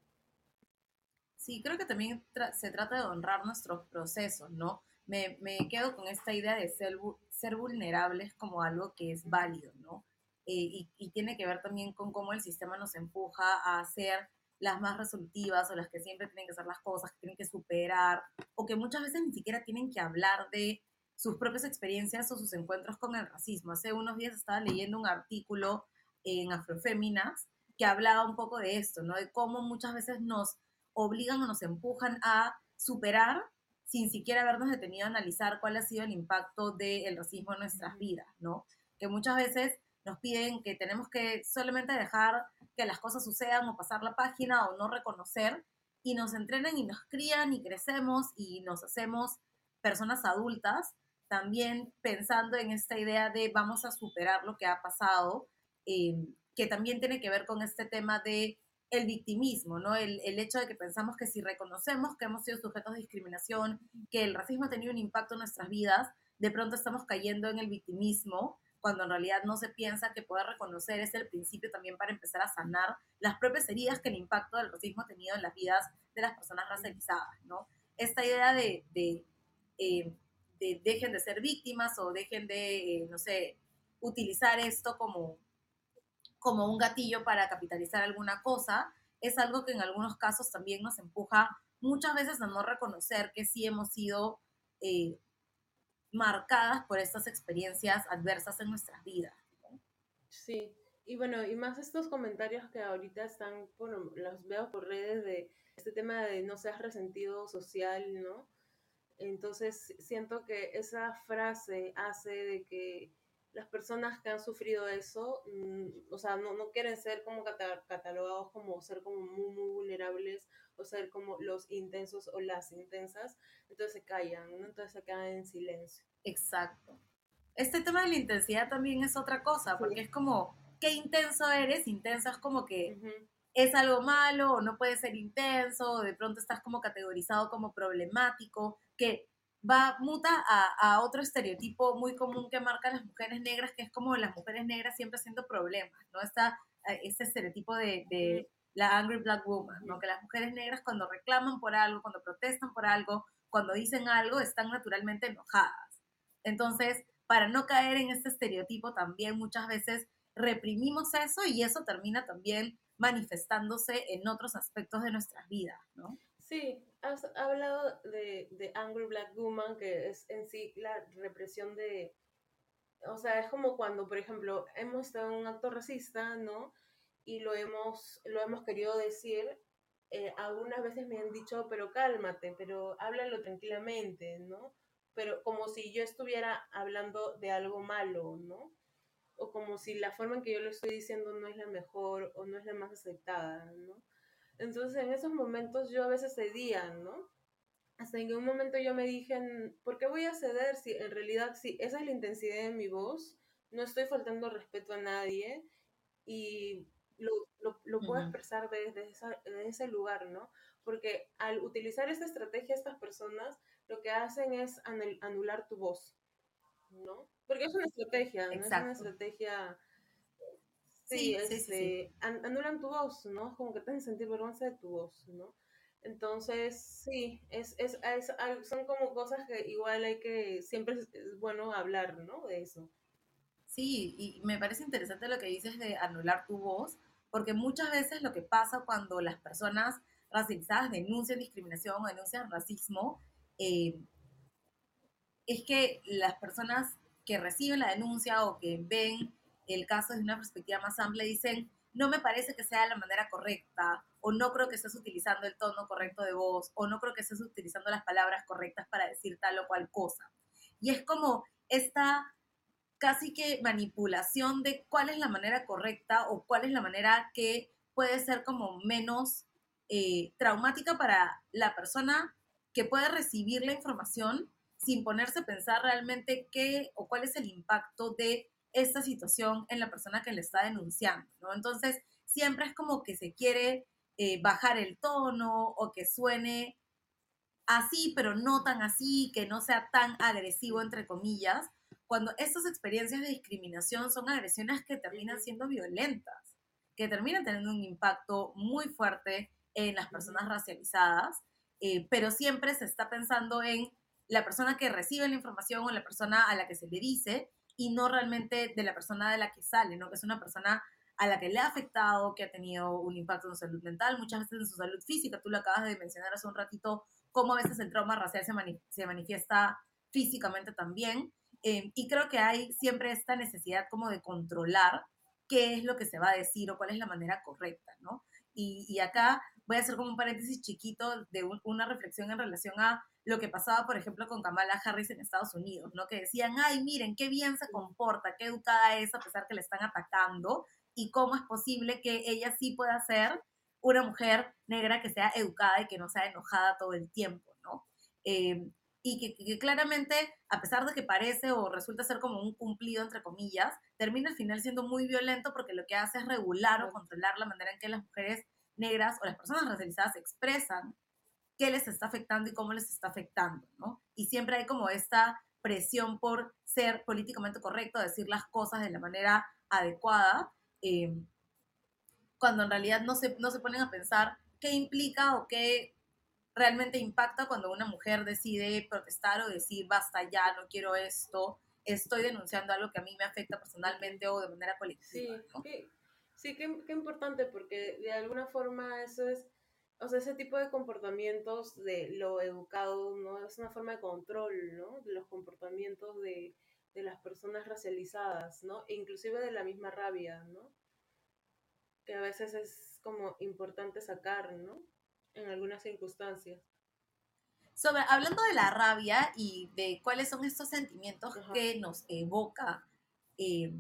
Sí, creo que también se trata de honrar nuestros procesos, ¿no? Me, me quedo con esta idea de ser, ser vulnerables como algo que es válido, ¿no? Eh, y, y tiene que ver también con cómo el sistema nos empuja a ser las más resolutivas o las que siempre tienen que hacer las cosas, que tienen que superar, o que muchas veces ni siquiera tienen que hablar de sus propias experiencias o sus encuentros con el racismo. Hace unos días estaba leyendo un artículo en Afroféminas que hablaba un poco de esto, ¿no? De cómo muchas veces nos obligan o nos empujan a superar sin siquiera habernos detenido a analizar cuál ha sido el impacto del racismo en nuestras vidas, ¿no? Que muchas veces nos piden que tenemos que solamente dejar que las cosas sucedan o pasar la página o no reconocer y nos entrenan y nos crían y crecemos y nos hacemos personas adultas también pensando en esta idea de vamos a superar lo que ha pasado, eh, que también tiene que ver con este tema de el victimismo, ¿no? El, el, hecho de que pensamos que si reconocemos que hemos sido sujetos de discriminación, que el racismo ha tenido un impacto en nuestras vidas, de pronto estamos cayendo en el victimismo cuando en realidad no se piensa que poder reconocer es el principio también para empezar a sanar las propias heridas que el impacto del racismo ha tenido en las vidas de las personas racializadas, ¿no? Esta idea de, de, eh, de dejen de ser víctimas o dejen de, eh, no sé, utilizar esto como, como un gatillo para capitalizar alguna cosa, es algo que en algunos casos también nos empuja muchas veces a no reconocer que sí hemos sido eh, marcadas por estas experiencias adversas en nuestras vidas. Sí, y bueno, y más estos comentarios que ahorita están, los veo por redes de este tema de no seas resentido social, ¿no? Entonces siento que esa frase hace de que las personas que han sufrido eso, mm, o sea, no, no quieren ser como catalogados como ser como muy, muy vulnerables o ser como los intensos o las intensas, entonces se callan, ¿no? entonces se quedan en silencio. Exacto. Este tema de la intensidad también es otra cosa, porque es como, ¿qué intenso eres? Intenso es como que es algo malo o no puede ser intenso, o de pronto estás como categorizado como problemático, que va, muta a, otro estereotipo muy común que marca las mujeres negras, que es como las mujeres negras siempre haciendo problemas, ¿no? Está ese estereotipo de, la angry black woman, ¿no? Que las mujeres negras cuando reclaman por algo, cuando protestan por algo, cuando dicen algo, están naturalmente enojadas. Entonces, para no caer en este estereotipo también muchas veces reprimimos eso y eso termina también manifestándose en otros aspectos de nuestras vidas, ¿no? Sí, has hablado de, de Angry Black Woman, que es en sí la represión de, o sea, es como cuando, por ejemplo, hemos estado en un acto racista, ¿no? Y lo hemos, lo hemos querido decir, eh, algunas veces me han dicho, pero cálmate, pero háblalo tranquilamente, ¿no? Pero como si yo estuviera hablando de algo malo, ¿no? O como si la forma en que yo lo estoy diciendo no es la mejor o no es la más aceptada, ¿no? Entonces en esos momentos yo a veces cedía, ¿no? Hasta en un momento yo me dije, ¿por qué voy a ceder si en realidad si esa es la intensidad de mi voz? No estoy faltando respeto a nadie y lo, lo, puedo expresar desde, desde ese lugar, ¿no? Porque al utilizar esta estrategia, estas personas lo que hacen es anular tu voz, ¿no? Porque es una estrategia, ¿no? Es una estrategia Sí, este, anulan tu voz, ¿no? Es como que te hacen sentir vergüenza de tu voz, ¿no? Entonces, sí, es, es, son como cosas que igual hay que, siempre es, bueno hablar, ¿no? De eso. Sí, y me parece interesante lo que dices de anular tu voz, porque muchas veces lo que pasa cuando las personas racializadas denuncian discriminación o denuncian racismo, eh, es que las personas que reciben la denuncia o que ven el caso desde una perspectiva más amplia, dicen, no me parece que sea la manera correcta, o no creo que estés utilizando el tono correcto de voz, o no creo que estés utilizando las palabras correctas para decir tal o cual cosa. Y es como esta casi que manipulación de cuál es la manera correcta o cuál es la manera que puede ser como menos eh, traumática para la persona que puede recibir la información sin ponerse a pensar realmente qué o cuál es el impacto de esta situación en la persona que le está denunciando, ¿no? Entonces, siempre es como que se quiere eh, bajar el tono o que suene así, pero no tan así, que no sea tan agresivo, entre comillas, cuando estas experiencias de discriminación son agresiones que terminan siendo violentas, que terminan teniendo un impacto muy fuerte en las personas racializadas, eh, pero siempre se está pensando en la persona que recibe la información o la persona a la que se le dice y no realmente de la persona de la que sale, ¿no? Que es una persona a la que le ha afectado, que ha tenido un impacto en su salud mental, muchas veces en su salud física. Tú lo acabas de mencionar hace un ratito, cómo a veces el trauma racial se, se manifiesta físicamente también. Eh, y creo que hay siempre esta necesidad como de controlar qué es lo que se va a decir o cuál es la manera correcta, ¿no? Y, y acá voy a hacer como un paréntesis chiquito de una reflexión en relación a lo que pasaba, por ejemplo, con Kamala Harris en Estados Unidos, ¿no? Que decían, ay, miren, qué bien se comporta, qué educada es a pesar que le están atacando, y cómo es posible que ella sí pueda ser una mujer negra que sea educada y que no sea enojada todo el tiempo, ¿no? Em, y que, claramente, a pesar de que parece o resulta ser como un cumplido, entre comillas, termina al final siendo muy violento porque lo que hace es regular o controlar la manera en que las mujeres negras o las personas racializadas expresan qué les está afectando y cómo les está afectando, ¿no? Y siempre hay como esta presión por ser políticamente correcto, decir las cosas de la manera adecuada, eh, cuando en realidad no se, no se ponen a pensar qué implica o qué realmente impacta cuando una mujer decide protestar o decir, basta ya, no quiero esto, estoy denunciando algo que a mí me afecta personalmente o de manera colectiva. Sí, sí qué, qué importante, porque de alguna forma eso es o sea, ese tipo de comportamientos de lo educado, ¿no? Es una forma de control, ¿no? De los comportamientos de, de las personas racializadas, ¿no? E inclusive de la misma rabia, ¿no? Que a veces es como importante sacar, ¿no? En algunas circunstancias. Sobre, hablando de la rabia y de cuáles son estos sentimientos que nos evoca eh,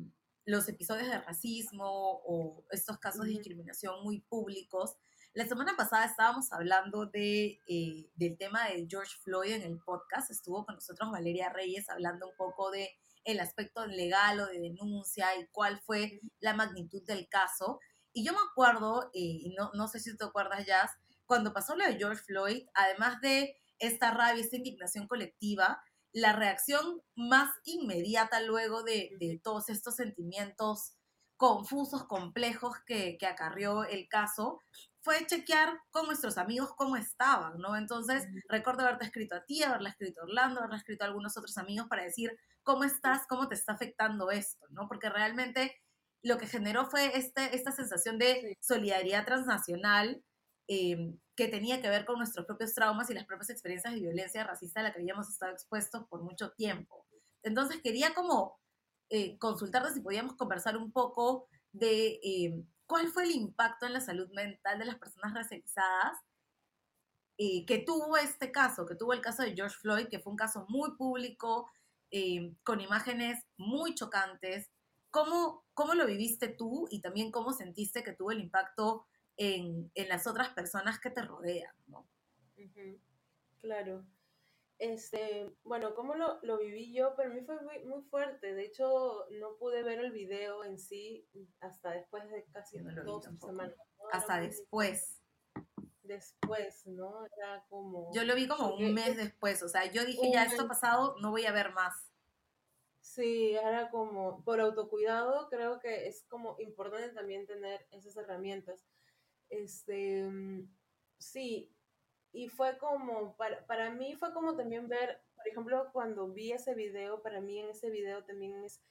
los episodios de racismo o estos casos de discriminación muy públicos. La semana pasada estábamos hablando de, eh, del tema de George Floyd en el podcast. Estuvo con nosotros Valeria Reyes hablando un poco de el aspecto legal o de denuncia y cuál fue la magnitud del caso. Y yo me acuerdo, eh, y no, no sé si te acuerdas, Jazz, cuando pasó lo de George Floyd, además de esta rabia, esta indignación colectiva, la reacción más inmediata luego de, todos estos sentimientos confusos, complejos que, que, acarrió el caso, fue chequear con nuestros amigos cómo estaban, ¿no? Entonces, recuerdo haberte escrito a ti, haberle escrito a Orlando, haberle escrito a algunos otros amigos para decir cómo estás, cómo te está afectando esto, ¿no? Porque realmente lo que generó fue este, esta sensación de solidaridad transnacional, Em, que tenía que ver con nuestros propios traumas y las propias experiencias de violencia racista a la que habíamos estado expuestos por mucho tiempo. Entonces quería como eh, consultarte si podíamos conversar un poco de em, cuál fue el impacto en la salud mental de las personas racializadas eh, que tuvo este caso, que tuvo el caso de George Floyd, que fue un caso muy público, em, con imágenes muy chocantes. ¿Cómo, ¿Cómo lo viviste tú y también cómo sentiste que tuvo el impacto en, en las otras personas que te rodean, ¿no? Claro. Este, bueno, ¿cómo lo, lo, viví yo? Para mí fue muy, muy, fuerte. De hecho, no pude ver el video en sí hasta después de casi dos semanas. Hasta después. Después, ¿no? Era como... Yo lo vi como un mes después. O sea, yo dije, ya esto pasado, no voy a ver más. Sí, era como, por autocuidado, creo que es como importante también tener esas herramientas. Este, mm, sí, y fue como, para, para mí fue como también ver, por ejemplo, cuando vi ese video, para mí en ese video también es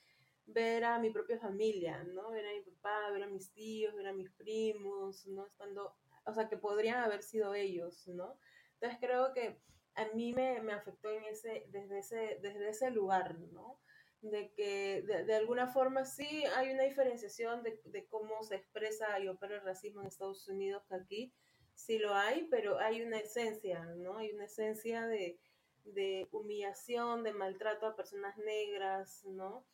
ver a mi propia familia, ¿no? Ver a mi papá, ver a mis tíos, ver a mis primos, ¿no? Estando, o sea, que podrían haber sido ellos, ¿no? Entonces creo que a mí me, me afectó en ese, desde, ese, desde ese lugar, ¿no? De que de, alguna forma sí hay una diferenciación de, de, cómo se expresa y opera el racismo en Estados Unidos que aquí sí lo hay, pero hay una esencia, ¿no? Hay una esencia de, de humillación, de maltrato a personas negras, ¿no?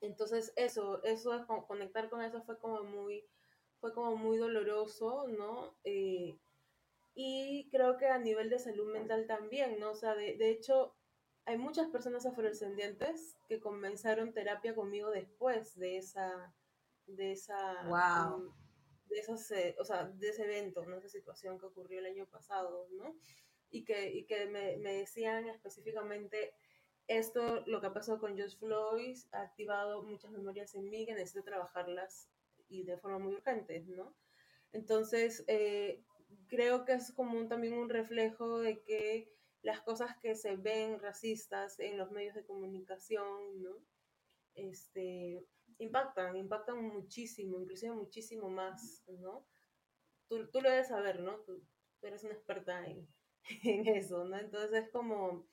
Entonces eso, eso es conectar con eso fue como muy, fue como muy doloroso, ¿no? Eh, y creo que a nivel de salud mental también, ¿no? O sea, de, de hecho, hay muchas personas afrodescendientes que comenzaron terapia conmigo después de esa, de esa, wow. de esos, eh, o sea, de ese evento, ¿no? esa situación que ocurrió el año pasado, ¿no? Y que, y que me, me decían específicamente esto, lo que ha pasado con George Floyd, ha activado muchas memorias en mí que necesito trabajarlas y de forma muy urgente, ¿no? Entonces, eh, creo que es como un, también un reflejo de que las cosas que se ven racistas en los medios de comunicación, ¿no? Este, impactan, impactan muchísimo, inclusive muchísimo más, ¿no? Tú, tú lo debes saber, ¿no? Tú, eres una experta en, en, eso, ¿no? Entonces es como,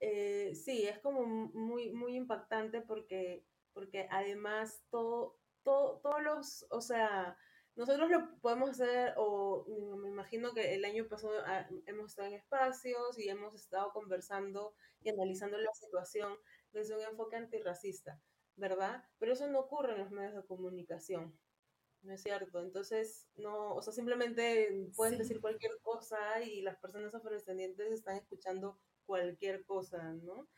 eh, sí, es como muy, muy impactante porque, porque además todo, todo, todos los, o sea, nosotros lo podemos hacer, o me imagino que el año pasado ah, hemos estado en espacios y hemos estado conversando y analizando la situación desde un enfoque antirracista, ¿verdad? Pero eso no ocurre en los medios de comunicación, ¿no es cierto? Entonces, no, o sea, simplemente pueden decir cualquier cosa y las personas afrodescendientes están escuchando cualquier cosa, ¿no?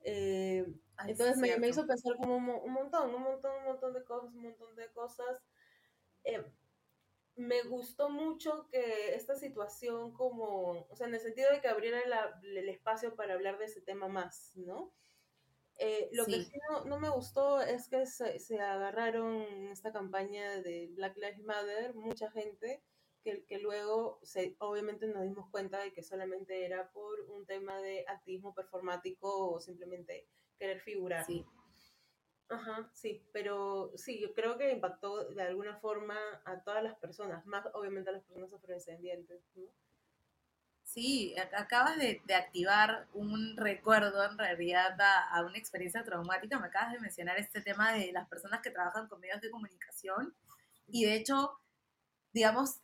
Eh, entonces me, me, hizo pensar como un, montón, un montón, un montón de cosas, un montón de cosas. Eh, me gustó mucho que esta situación como, o sea, en el sentido de que abriera el espacio para hablar de ese tema más, ¿no? Eh, lo que sí no, me gustó es que se, se, agarraron en esta campaña de Black Lives Matter mucha gente que, que luego se, obviamente nos dimos cuenta de que solamente era por un tema de activismo performático o simplemente querer figurar. Sí. Ajá, sí, pero sí, yo creo que impactó de alguna forma a todas las personas, más obviamente a las personas afrodescendientes, ¿no? Sí, acabas de, de, activar un recuerdo en realidad a, a, una experiencia traumática. Me acabas de mencionar este tema de las personas que trabajan con medios de comunicación. Y de hecho, digamos,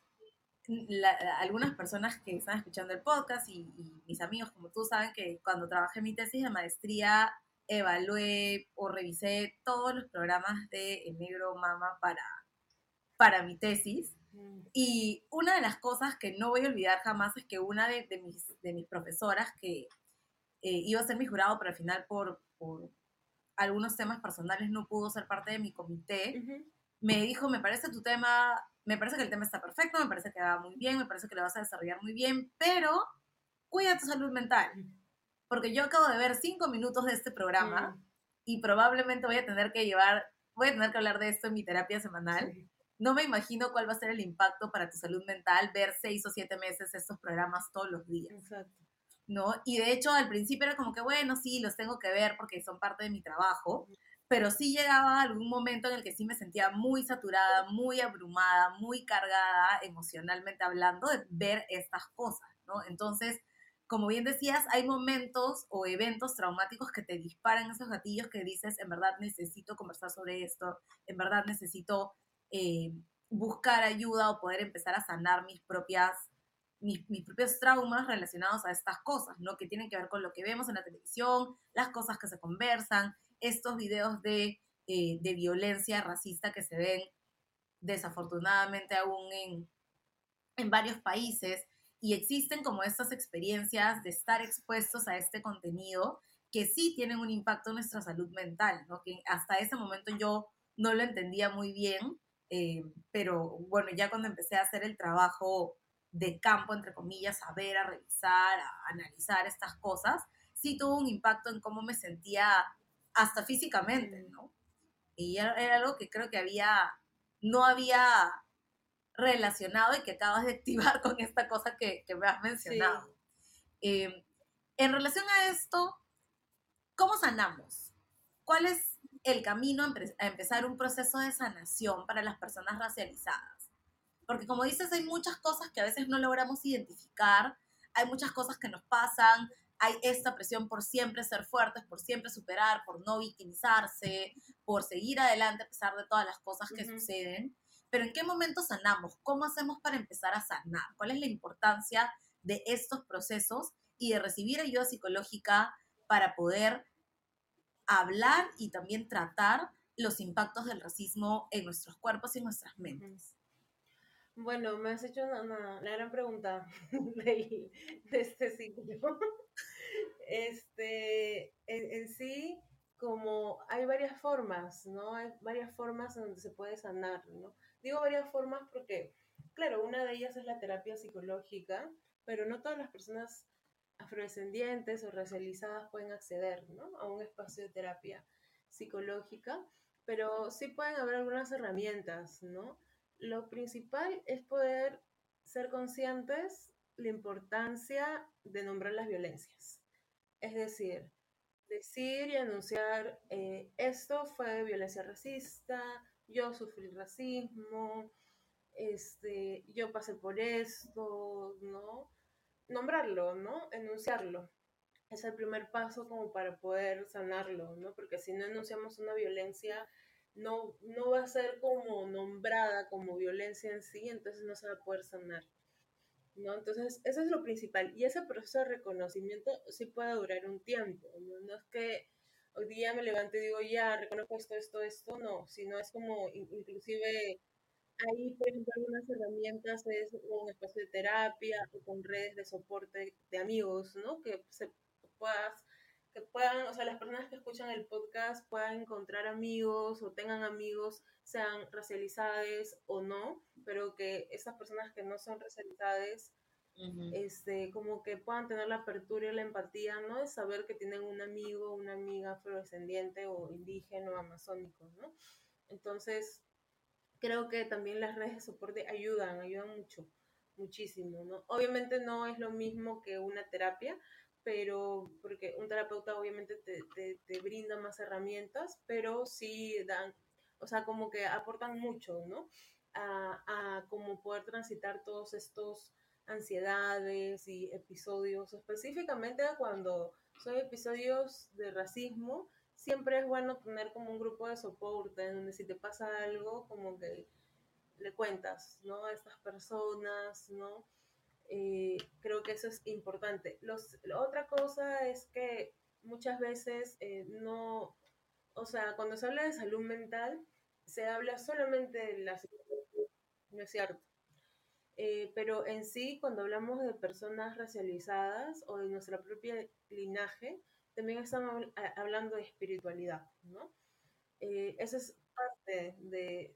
algunas personas que están escuchando el podcast y, y mis amigos como tú saben que cuando trabajé mi tesis de maestría evalué o revisé todos los programas de El Negro Mama para, para mi tesis. Mm. Y una de las cosas que no voy a olvidar jamás es que una de, mis, de mis profesoras, que eh, iba a ser mi jurado, pero al final por, por, algunos temas personales no pudo ser parte de mi comité, me dijo, me parece tu tema, me parece que el tema está perfecto, me parece que va muy bien, me parece que lo vas a desarrollar muy bien, pero cuida tu salud mental. Porque yo acabo de ver cinco minutos de este programa mm. y probablemente voy a tener que llevar, voy a tener que hablar de esto en mi terapia semanal no me imagino cuál va a ser el impacto para tu salud mental ver seis o siete meses estos programas todos los días. Exacto. ¿No? Y de hecho al principio era como que, bueno, sí, los tengo que ver porque son parte de mi trabajo, pero sí llegaba algún momento en el que sí me sentía muy saturada, muy abrumada, muy cargada emocionalmente hablando de ver estas cosas, ¿no? Entonces, como bien decías, hay momentos o eventos traumáticos que te disparan esos gatillos que dices, en verdad necesito conversar sobre esto, en verdad necesito eh, buscar ayuda o poder empezar a sanar mis propias mis, propios traumas relacionados a estas cosas, ¿no? Que tienen que ver con lo que vemos en la televisión, las cosas que se conversan, estos videos de, eh, de violencia racista que se ven desafortunadamente aún en, en varios países y existen como estas experiencias de estar expuestos a este contenido que sí tienen un impacto en nuestra salud mental, ¿no? Que hasta ese momento yo no lo entendía muy bien eh, pero bueno, ya cuando empecé a hacer el trabajo de campo, entre comillas, a ver, a revisar, a analizar estas cosas, sí tuvo un impacto en cómo me sentía hasta físicamente, ¿no? Y era, algo que creo que había, no había relacionado y que acabas de activar con esta cosa que, que me has mencionado. Eh, en relación a esto, ¿cómo sanamos? ¿Cuál es el camino a empezar un proceso de sanación para las personas racializadas. Porque como dices, hay muchas cosas que a veces no logramos identificar, hay muchas cosas que nos pasan, hay esta presión por siempre ser fuertes, por siempre superar, por no victimizarse, por seguir adelante a pesar de todas las cosas que suceden. Pero ¿en qué momento sanamos? ¿Cómo hacemos para empezar a sanar? ¿Cuál es la importancia de estos procesos y de recibir ayuda psicológica para poder hablar y también tratar los impactos del racismo en nuestros cuerpos y en nuestras mentes. Bueno, me has hecho una, gran pregunta de, este sitio. Este, en, sí, como hay varias formas, ¿no? Hay varias formas en donde se puede sanar, ¿no? Digo varias formas porque, claro, una de ellas es la terapia psicológica, pero no todas las personas afrodescendientes o racializadas pueden acceder a un espacio de terapia psicológica, pero sí pueden haber algunas herramientas, ¿no? Lo principal es poder ser conscientes la importancia de nombrar las violencias. Es decir, decir y anunciar, eh, esto fue violencia racista, yo sufrí racismo, este, yo pasé por esto, ¿no? nombrarlo, ¿no? Enunciarlo. Es el primer paso como para poder sanarlo, ¿no? Porque si no enunciamos una violencia, no, no va a ser como nombrada como violencia en sí, entonces no se va a poder sanar. ¿no? Entonces, eso es lo principal. Y ese proceso de reconocimiento sí puede durar un tiempo. ¿no? no es que hoy día me levante y digo, ya, reconozco esto, esto, esto, no, sino es como inclusive Ahí, por ejemplo, algunas herramientas es un espacio de terapia o con redes de soporte de amigos, ¿no? Que se puedas, que puedan, o sea, las personas que escuchan el podcast puedan encontrar amigos o tengan amigos, sean racializados o no, pero que estas personas que no son racializadas, este, como que puedan tener la apertura y la empatía, ¿no? De saber que tienen un amigo, una amiga afrodescendiente o indígena o amazónico, ¿no? Entonces, creo que también las redes de soporte ayudan, ayudan mucho, muchísimo, ¿no? Obviamente no es lo mismo que una terapia, pero porque un terapeuta obviamente te, te, brinda más herramientas, pero sí dan, o sea, como que aportan mucho, ¿no? A, a poder transitar todos estos ansiedades y episodios, específicamente cuando son episodios de racismo, siempre es bueno tener como un grupo de soporte en donde si te pasa algo, como que le cuentas, ¿no? A estas personas, ¿no? Eh, creo que eso es importante. Los, otra cosa es que muchas veces eh, no, o sea, cuando se habla de salud mental, se habla solamente de la no es cierto. Eh, pero en sí, cuando hablamos de personas racializadas o de nuestra propia linaje, también estamos hablando de espiritualidad, ¿no? Eh, esa es parte de,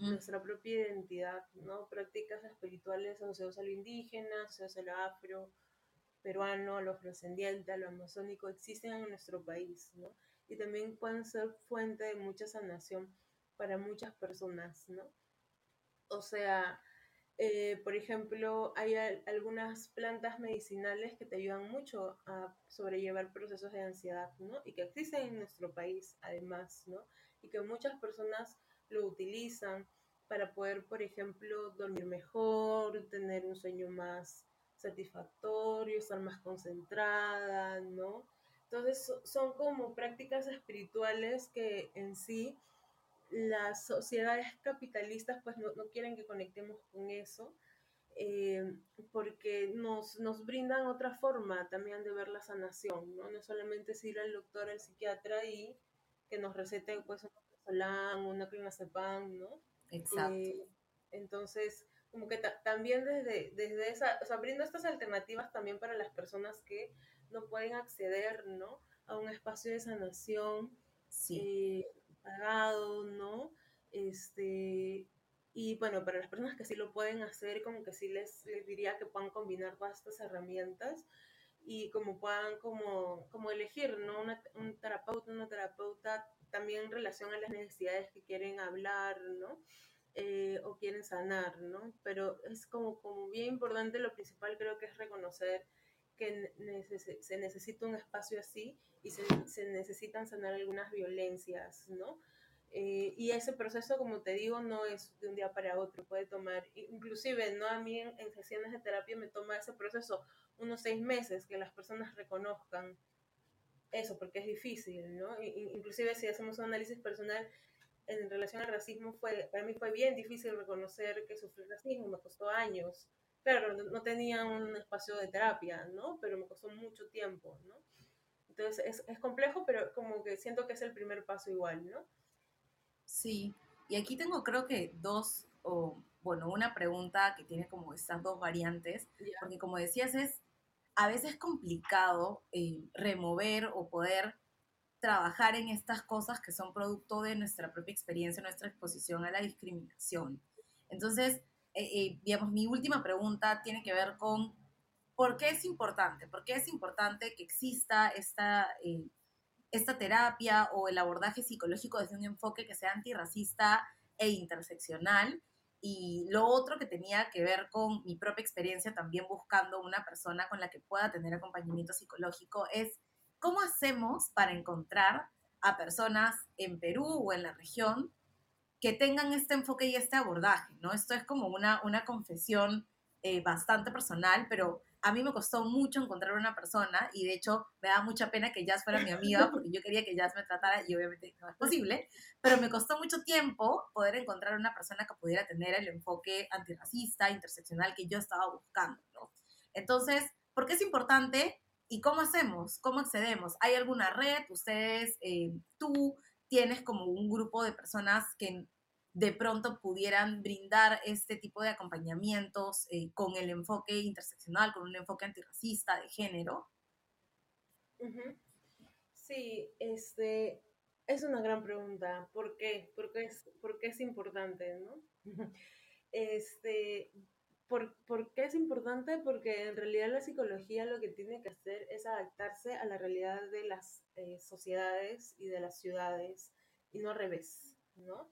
nuestra propia identidad, ¿no? Prácticas espirituales asociadas a lo indígena, asociadas a lo afro, peruano, a lo afrodescendiente, a lo amazónico, existen en nuestro país, ¿no? Y también pueden ser fuente de mucha sanación para muchas personas, ¿no? O sea, eh, por ejemplo, hay algunas plantas medicinales que te ayudan mucho a sobrellevar procesos de ansiedad, ¿no? Y que existen en nuestro país, además, ¿no? Y que muchas personas lo utilizan para poder, por ejemplo, dormir mejor, tener un sueño más satisfactorio, estar más concentrada, ¿no? Entonces, son como prácticas espirituales que en sí las sociedades capitalistas pues no, quieren que conectemos con eso, eh, porque nos, nos, brindan otra forma también de ver la sanación, ¿no? No solamente es ir al doctor, al psiquiatra y que nos recete pues una una clonazepam, ¿no? Exacto. Eh, entonces, como que también desde, desde esa, o sea, brindo estas alternativas también para las personas que no pueden acceder, ¿no? A un espacio de sanación. Sí. Eh, pagado, ¿no? Este, y bueno, para las personas que sí lo pueden hacer, como que sí les, les diría que puedan combinar todas estas herramientas y como puedan como, como elegir, ¿no? un terapeuta, una terapeuta también en relación a las necesidades que quieren hablar, ¿no? Eh, o quieren sanar, ¿no? Pero es como, como bien importante, lo principal creo que es reconocer que se necesita un espacio así y se, se necesitan sanar algunas violencias, ¿no? Eh, y ese proceso, como te digo, no es de un día para otro, puede tomar, inclusive, ¿no? A mí en, sesiones de terapia me toma ese proceso unos seis meses que las personas reconozcan eso, porque es difícil, ¿no? inclusive si hacemos un análisis personal en relación al racismo, fue, para mí fue bien difícil reconocer que sufrí racismo, me costó años. Claro, no, tenía un espacio de terapia, ¿no? Pero me costó mucho tiempo, ¿no? Entonces es, es complejo, pero como que siento que es el primer paso igual, ¿no? Sí, y aquí tengo creo que dos, o bueno, una pregunta que tiene como estas dos variantes, porque como decías, es a veces complicado eh, remover o poder trabajar en estas cosas que son producto de nuestra propia experiencia, nuestra exposición a la discriminación. Entonces, eh, eh, digamos, mi última pregunta tiene que ver con por qué es importante, por qué es importante que exista esta, eh, esta terapia o el abordaje psicológico desde un enfoque que sea antirracista e interseccional. Y lo otro que tenía que ver con mi propia experiencia también buscando una persona con la que pueda tener acompañamiento psicológico es cómo hacemos para encontrar a personas en Perú o en la región que tengan este enfoque y este abordaje, ¿no? Esto es como una, una confesión eh, bastante personal, pero a mí me costó mucho encontrar una persona y de hecho me da mucha pena que Jazz fuera mi amiga porque yo quería que Jazz me tratara y obviamente no es posible, pero me costó mucho tiempo poder encontrar una persona que pudiera tener el enfoque antirracista, interseccional que yo estaba buscando, ¿no? Entonces, ¿por qué es importante? ¿Y cómo hacemos? ¿Cómo accedemos? ¿Hay alguna red? Ustedes, eh, tú tienes como un grupo de personas que de pronto pudieran brindar este tipo de acompañamientos eh, con el enfoque interseccional, con un enfoque antirracista de género? Sí, este, es una gran pregunta. ¿Por qué? ¿Por qué es, es importante, no? este, ¿por, ¿por, qué es importante? Porque en realidad la psicología lo que tiene que hacer es adaptarse a la realidad de las eh, sociedades y de las ciudades y no al revés, ¿no?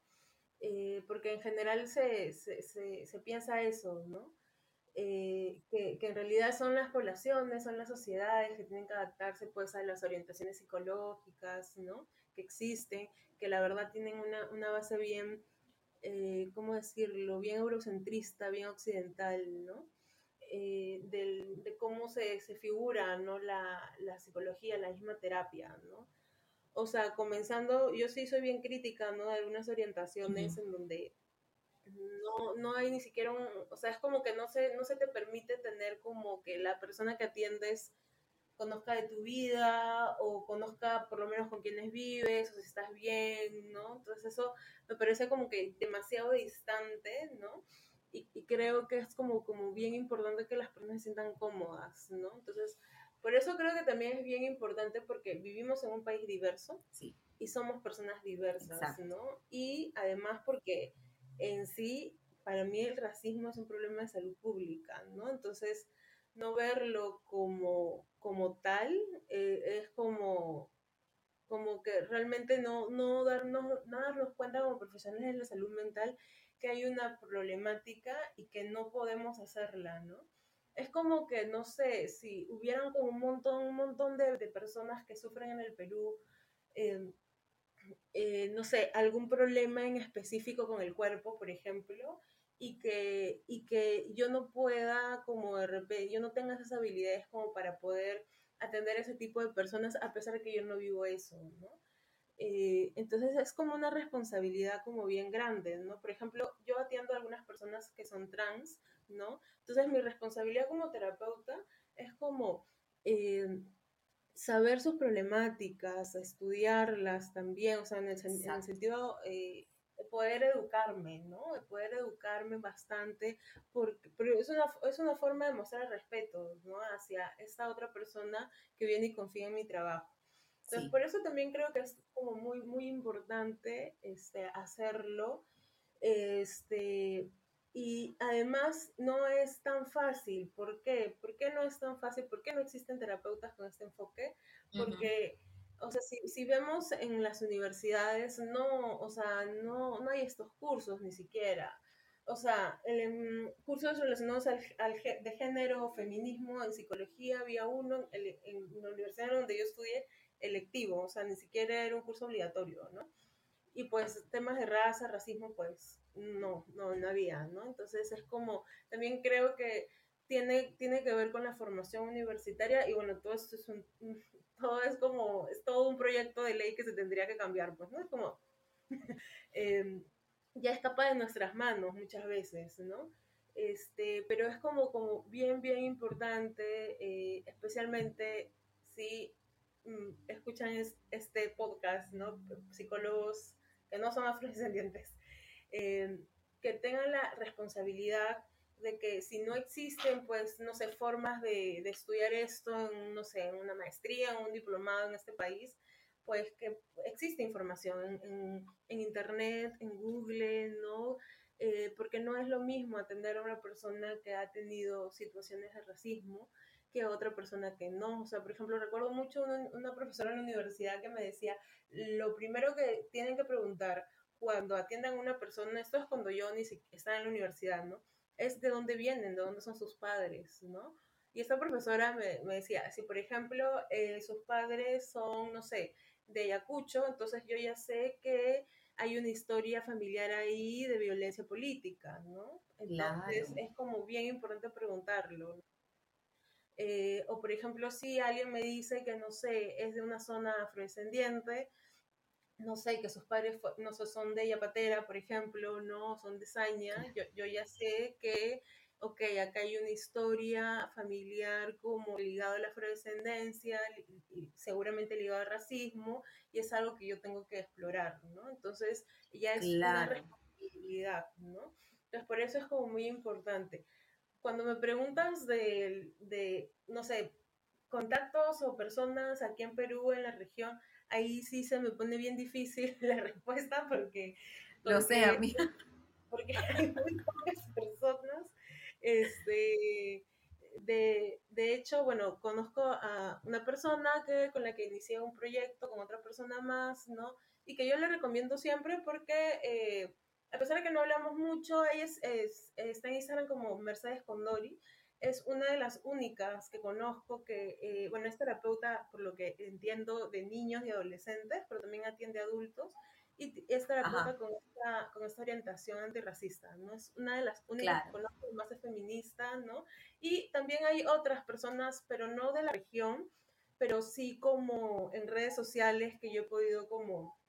Eh, porque en general se, se, se, piensa eso, ¿no? Eh, que, que, en realidad son las poblaciones, son las sociedades que tienen que adaptarse pues a las orientaciones psicológicas, ¿no? Que existen, que la verdad tienen una, una base bien, eh, ¿cómo decirlo? Bien eurocentrista, bien occidental, ¿no? Del, de cómo se, se figura, ¿no? La, la psicología, la misma terapia, ¿no? O sea, comenzando, yo sí soy bien crítica, ¿no? De algunas orientaciones en donde no, no hay ni siquiera un, o sea, es como que no se, no se te permite tener como que la persona que atiendes conozca de tu vida o conozca por lo menos con quienes vives o si estás bien, ¿no? Entonces eso me parece como que demasiado distante, ¿no? Y, y creo que es como, como bien importante que las personas se sientan cómodas, ¿no? Entonces, por eso creo que también es bien importante porque vivimos en un país diverso Sí. y somos personas diversas, Exacto. ¿no? Y además porque en sí, para mí el racismo es un problema de salud pública, ¿no? Entonces, no verlo como, como tal eh, es como, como que realmente no, no, darnos, no darnos cuenta como profesionales de la salud mental que hay una problemática y que no podemos hacerla, ¿no? Es como que, no sé, si hubieran como un montón, un montón de, de personas que sufren en el Perú, eh, eh, no sé, algún problema en específico con el cuerpo, por ejemplo, y que, y que yo no pueda, como de repente, yo no tenga esas habilidades como para poder atender a ese tipo de personas, a pesar de que yo no vivo eso, ¿no? Eh, entonces es como una responsabilidad como bien grande, ¿no? Por ejemplo, yo atiendo a algunas personas que son trans, ¿no? Entonces mi responsabilidad como terapeuta es como eh, saber sus problemáticas, estudiarlas también, o sea, en el, sen- en el Exacto. sentido eh, de poder educarme, ¿no? De poder educarme bastante, porque, pero es una, es una forma de mostrar respeto, ¿no? Hacia esta otra persona que viene y confía en mi trabajo. Entonces, Sí. por eso también creo que es como muy, muy importante este, hacerlo. Este, y además no es tan fácil. ¿Por qué? ¿Por qué no es tan fácil? ¿Por qué no existen terapeutas con este enfoque? Porque, o sea, si, si vemos en las universidades, no, o sea, no, no hay estos cursos ni siquiera. O sea, el, em, cursos relacionados al, al de género, feminismo, en psicología, había uno en, en la universidad donde yo estudié electivo, o sea, ni siquiera era un curso obligatorio, ¿no? Y pues temas de raza, racismo, pues no, no, no había, ¿no? Entonces es como, también creo que tiene, tiene que ver con la formación universitaria y bueno, todo esto es un, todo es como, es todo un proyecto de ley que se tendría que cambiar, pues, ¿no? Es como, eh, ya escapa de nuestras manos muchas veces, ¿no? Este, pero es como, como bien, bien importante, eh, especialmente si escuchan es- este podcast, ¿no? Psicólogos que no son afrodescendientes, eh, que tengan la responsabilidad de que si no existen, pues, no sé, formas de, de estudiar esto en, no sé, en una maestría, en un diplomado en este país, pues que existe información en, en, en internet, en Google, ¿no? Eh, porque no es lo mismo atender a una persona que ha tenido situaciones de racismo que otra persona que no. O sea, por ejemplo, recuerdo mucho una, una profesora en la universidad que me decía, lo primero que tienen que preguntar cuando atiendan a una persona, esto es cuando yo ni siquiera estaba en la universidad, ¿no? Es de dónde vienen, de dónde son sus padres, ¿no? Y esta profesora me, me decía, si por ejemplo eh, sus padres son, no sé, de Ayacucho, entonces yo ya sé que hay una historia familiar ahí de violencia política, ¿no? Entonces Claro. es como bien importante preguntarlo. Eh, o por ejemplo, si alguien me dice que, no sé, es de una zona afrodescendiente, no sé, que sus padres no sé, son de Yapatera, por ejemplo, no, son de Saña, yo, yo ya sé que, ok, acá hay una historia familiar como ligado a la afrodescendencia, y seguramente ligado al racismo, y es algo que yo tengo que explorar, ¿no? Entonces, ya es una Claro. responsabilidad, ¿no? Entonces, por eso es como muy importante. Cuando me preguntas de, de no sé, contactos o personas aquí en Perú, en la región, ahí sí se me pone bien difícil la respuesta porque, Lo sé, amiga. porque hay muy pocas personas. Este, de, de hecho, bueno, conozco a una persona que, con la que inicié un proyecto con otra persona más, ¿no? Y que yo le recomiendo siempre porque, eh, a pesar de que no hablamos mucho, ella es, es, está en Instagram como Mercedes Condori, es una de las únicas que conozco que, eh, bueno, es terapeuta, por lo que entiendo, de niños y adolescentes, pero también atiende a adultos, y es terapeuta con esta, con esta orientación antirracista, ¿no? Es una de las únicas que claro. conozco, más es feminista, ¿no? Y también hay otras personas, pero no de la región, pero sí como en redes sociales que yo he podido como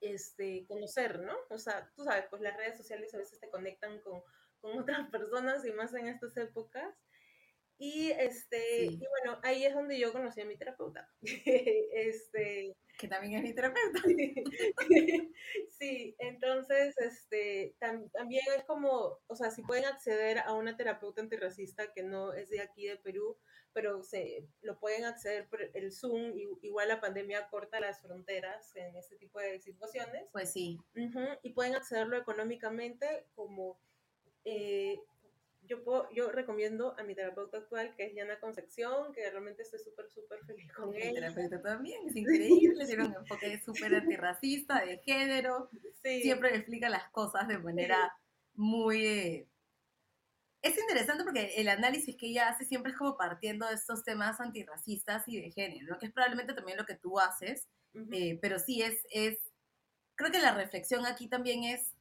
este, conocer, ¿no? O sea, tú sabes, pues las redes sociales a veces te conectan con, con otras personas y más en estas épocas. Y, este, y bueno, ahí es donde yo conocí a mi terapeuta. este, que también es mi terapeuta. sí, entonces, este, también es como, o sea, si pueden acceder a una terapeuta antirracista que no es de aquí de Perú, pero se lo pueden acceder por el Zoom, igual la pandemia corta las fronteras en este tipo de situaciones. Pues sí. y pueden accederlo económicamente como eh, yo, puedo, yo recomiendo a mi terapeuta actual, que es Yana Concepción, que realmente estoy súper, súper feliz con ella. Mi terapeuta también, es increíble, tiene un enfoque súper antirracista, de género, siempre explica las cosas de manera muy... Eh, es interesante porque el análisis que ella hace siempre es como partiendo de estos temas antirracistas y de género, que es probablemente también lo que tú haces, eh, pero sí es, es, creo que la reflexión aquí también es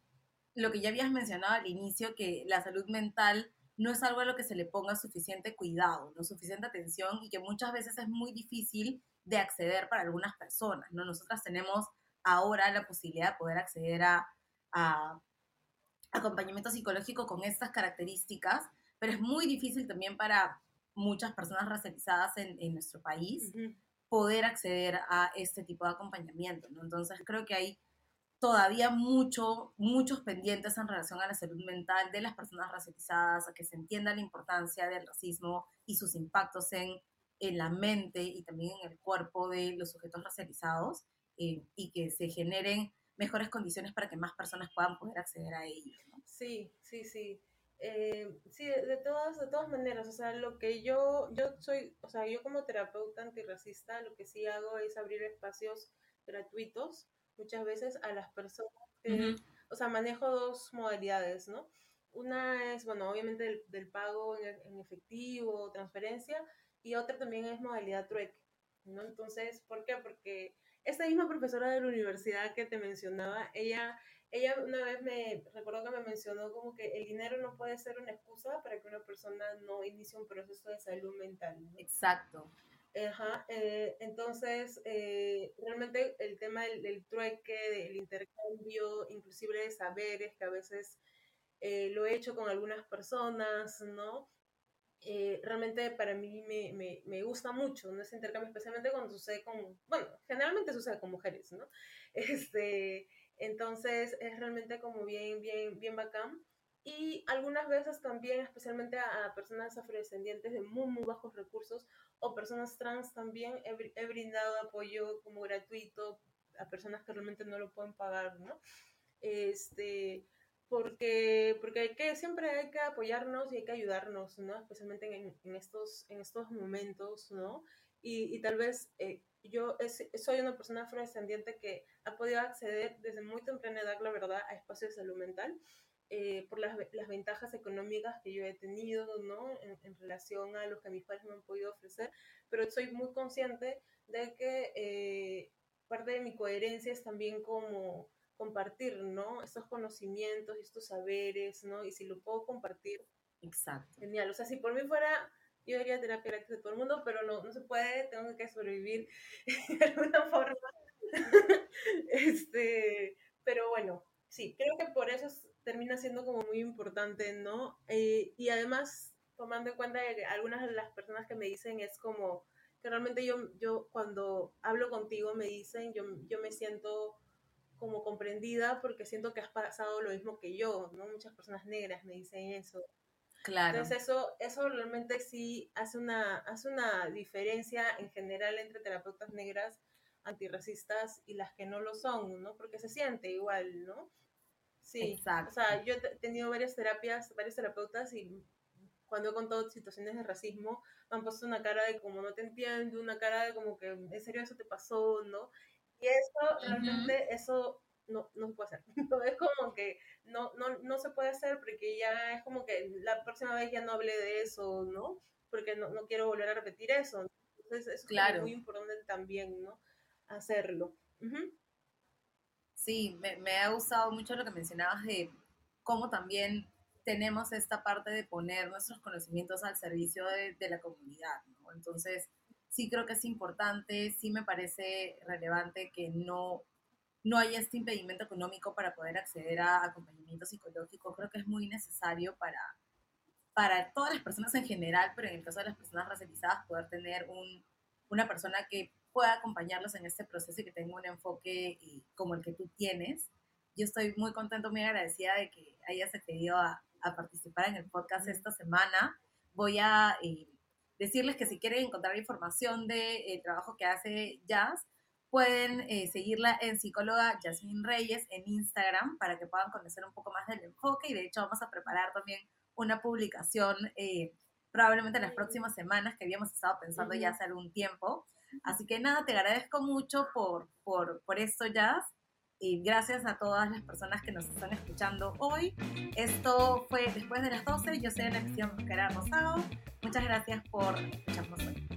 lo que ya habías mencionado al inicio, que la salud mental no es algo a lo que se le ponga suficiente cuidado, no suficiente atención y que muchas veces es muy difícil de acceder para algunas personas, ¿no? Nosotras tenemos ahora la posibilidad de poder acceder a, acompañamiento psicológico con estas características, pero es muy difícil también para muchas personas racializadas en, nuestro país poder acceder a este tipo de acompañamiento, ¿no? Entonces creo que hay todavía mucho, muchos pendientes en relación a la salud mental de las personas racializadas, a que se entienda la importancia del racismo y sus impactos en, en la mente y también en el cuerpo de los sujetos racializados eh, y que se generen mejores condiciones para que más personas puedan poder acceder a ellos. Sí, sí, sí. Eh, sí, de, todas, de todas maneras, o sea, lo que yo, yo soy, o sea, yo como terapeuta antirracista, lo que sí hago es abrir espacios gratuitos muchas veces a las personas. O sea, manejo dos modalidades, ¿no? Una es, bueno, obviamente del, pago en, efectivo, transferencia, y otra también es modalidad trueque, ¿no? Entonces, ¿por qué? Porque esta misma profesora de la universidad que te mencionaba, ella, ella una vez me, recuerdo que me mencionó como que el dinero no puede ser una excusa para que una persona no inicie un proceso de salud mental. Exacto. Ajá, eh, entonces, eh, realmente el tema del, trueque, del intercambio, inclusive de saberes, que a veces eh, lo he hecho con algunas personas, ¿no? Realmente para mí me, me, me, gusta mucho, ¿no? Ese intercambio, especialmente cuando sucede con, bueno, generalmente sucede con mujeres, ¿no? Este, entonces, es realmente como bien, bien, bien bacán. Y algunas veces también, especialmente a, personas afrodescendientes de muy, muy bajos recursos o personas trans también, he, brindado apoyo como gratuito a personas que realmente no lo pueden pagar, ¿no? Este, porque, porque hay que, siempre hay que apoyarnos y hay que ayudarnos, ¿no? Especialmente en, en estos, en estos momentos, ¿no? Y, y tal vez eh, yo soy una persona afrodescendiente que ha podido acceder desde muy temprana edad, la verdad, a espacios de salud mental eh, por las, las, ventajas económicas que yo he tenido, ¿no? En, en, relación a lo que mis padres me han podido ofrecer, pero soy muy consciente de que eh, parte de mi coherencia es también como compartir, ¿no? Estos conocimientos, estos saberes, ¿no? Y si lo puedo compartir. Exacto. Genial. O sea, si por mí fuera, yo diría terapia gratis de todo el mundo, pero no, no se puede, tengo que sobrevivir de alguna forma. este, pero bueno, sí, creo que por eso termina siendo como muy importante, ¿no? Eh, y además, tomando en cuenta que algunas de las personas que me dicen es como que realmente yo, yo cuando hablo contigo me dicen, yo, yo me siento como comprendida porque siento que has pasado lo mismo que yo, ¿no? Muchas personas negras me dicen eso. Claro. Entonces eso, eso realmente sí hace una, hace una diferencia en general entre terapeutas negras antirracistas y las que no lo son, ¿no? Porque se siente igual, ¿no? Sí, Exacto. o sea, yo he tenido varias terapias, varios terapeutas y cuando he contado situaciones de racismo, me han puesto una cara de como no te entiendo, una cara de como que en serio eso te pasó, ¿no? Y eso, realmente, eso no, no se puede hacer. es como que no, no, no se puede hacer porque ya es como que la próxima vez ya no hablé de eso, ¿no? Porque no, no quiero volver a repetir eso. Entonces, eso es muy importante también, ¿no? Hacerlo. Sí, me, ha gustado mucho lo que mencionabas de cómo también tenemos esta parte de poner nuestros conocimientos al servicio de, la comunidad, ¿no? Entonces, sí creo que es importante, sí me parece relevante que no, no haya este impedimento económico para poder acceder a acompañamiento psicológico. Creo que es muy necesario para, para todas las personas en general, pero en el caso de las personas racializadas, poder tener un, una persona que pueda acompañarlos en este proceso y que tenga un enfoque eh, como el que tú tienes. Yo estoy muy contento, muy agradecida de que hayas accedido a, a participar en el podcast esta semana. Voy a eh, decirles que si quieren encontrar información del de, eh, trabajo que hace Jazz, pueden eh, seguirla en psicóloga Jasmine Reyes en Instagram para que puedan conocer un poco más del enfoque y de hecho vamos a preparar también una publicación eh, probablemente en las próximas semanas que habíamos estado pensando ya hace algún tiempo. Así que nada, te agradezco mucho por, por, por esto, Jazz. Y gracias a todas las personas que nos están escuchando hoy. Esto fue después de las 12. Yo soy Ana Cristian Mosquera Rosado. Muchas gracias por escucharnos hoy.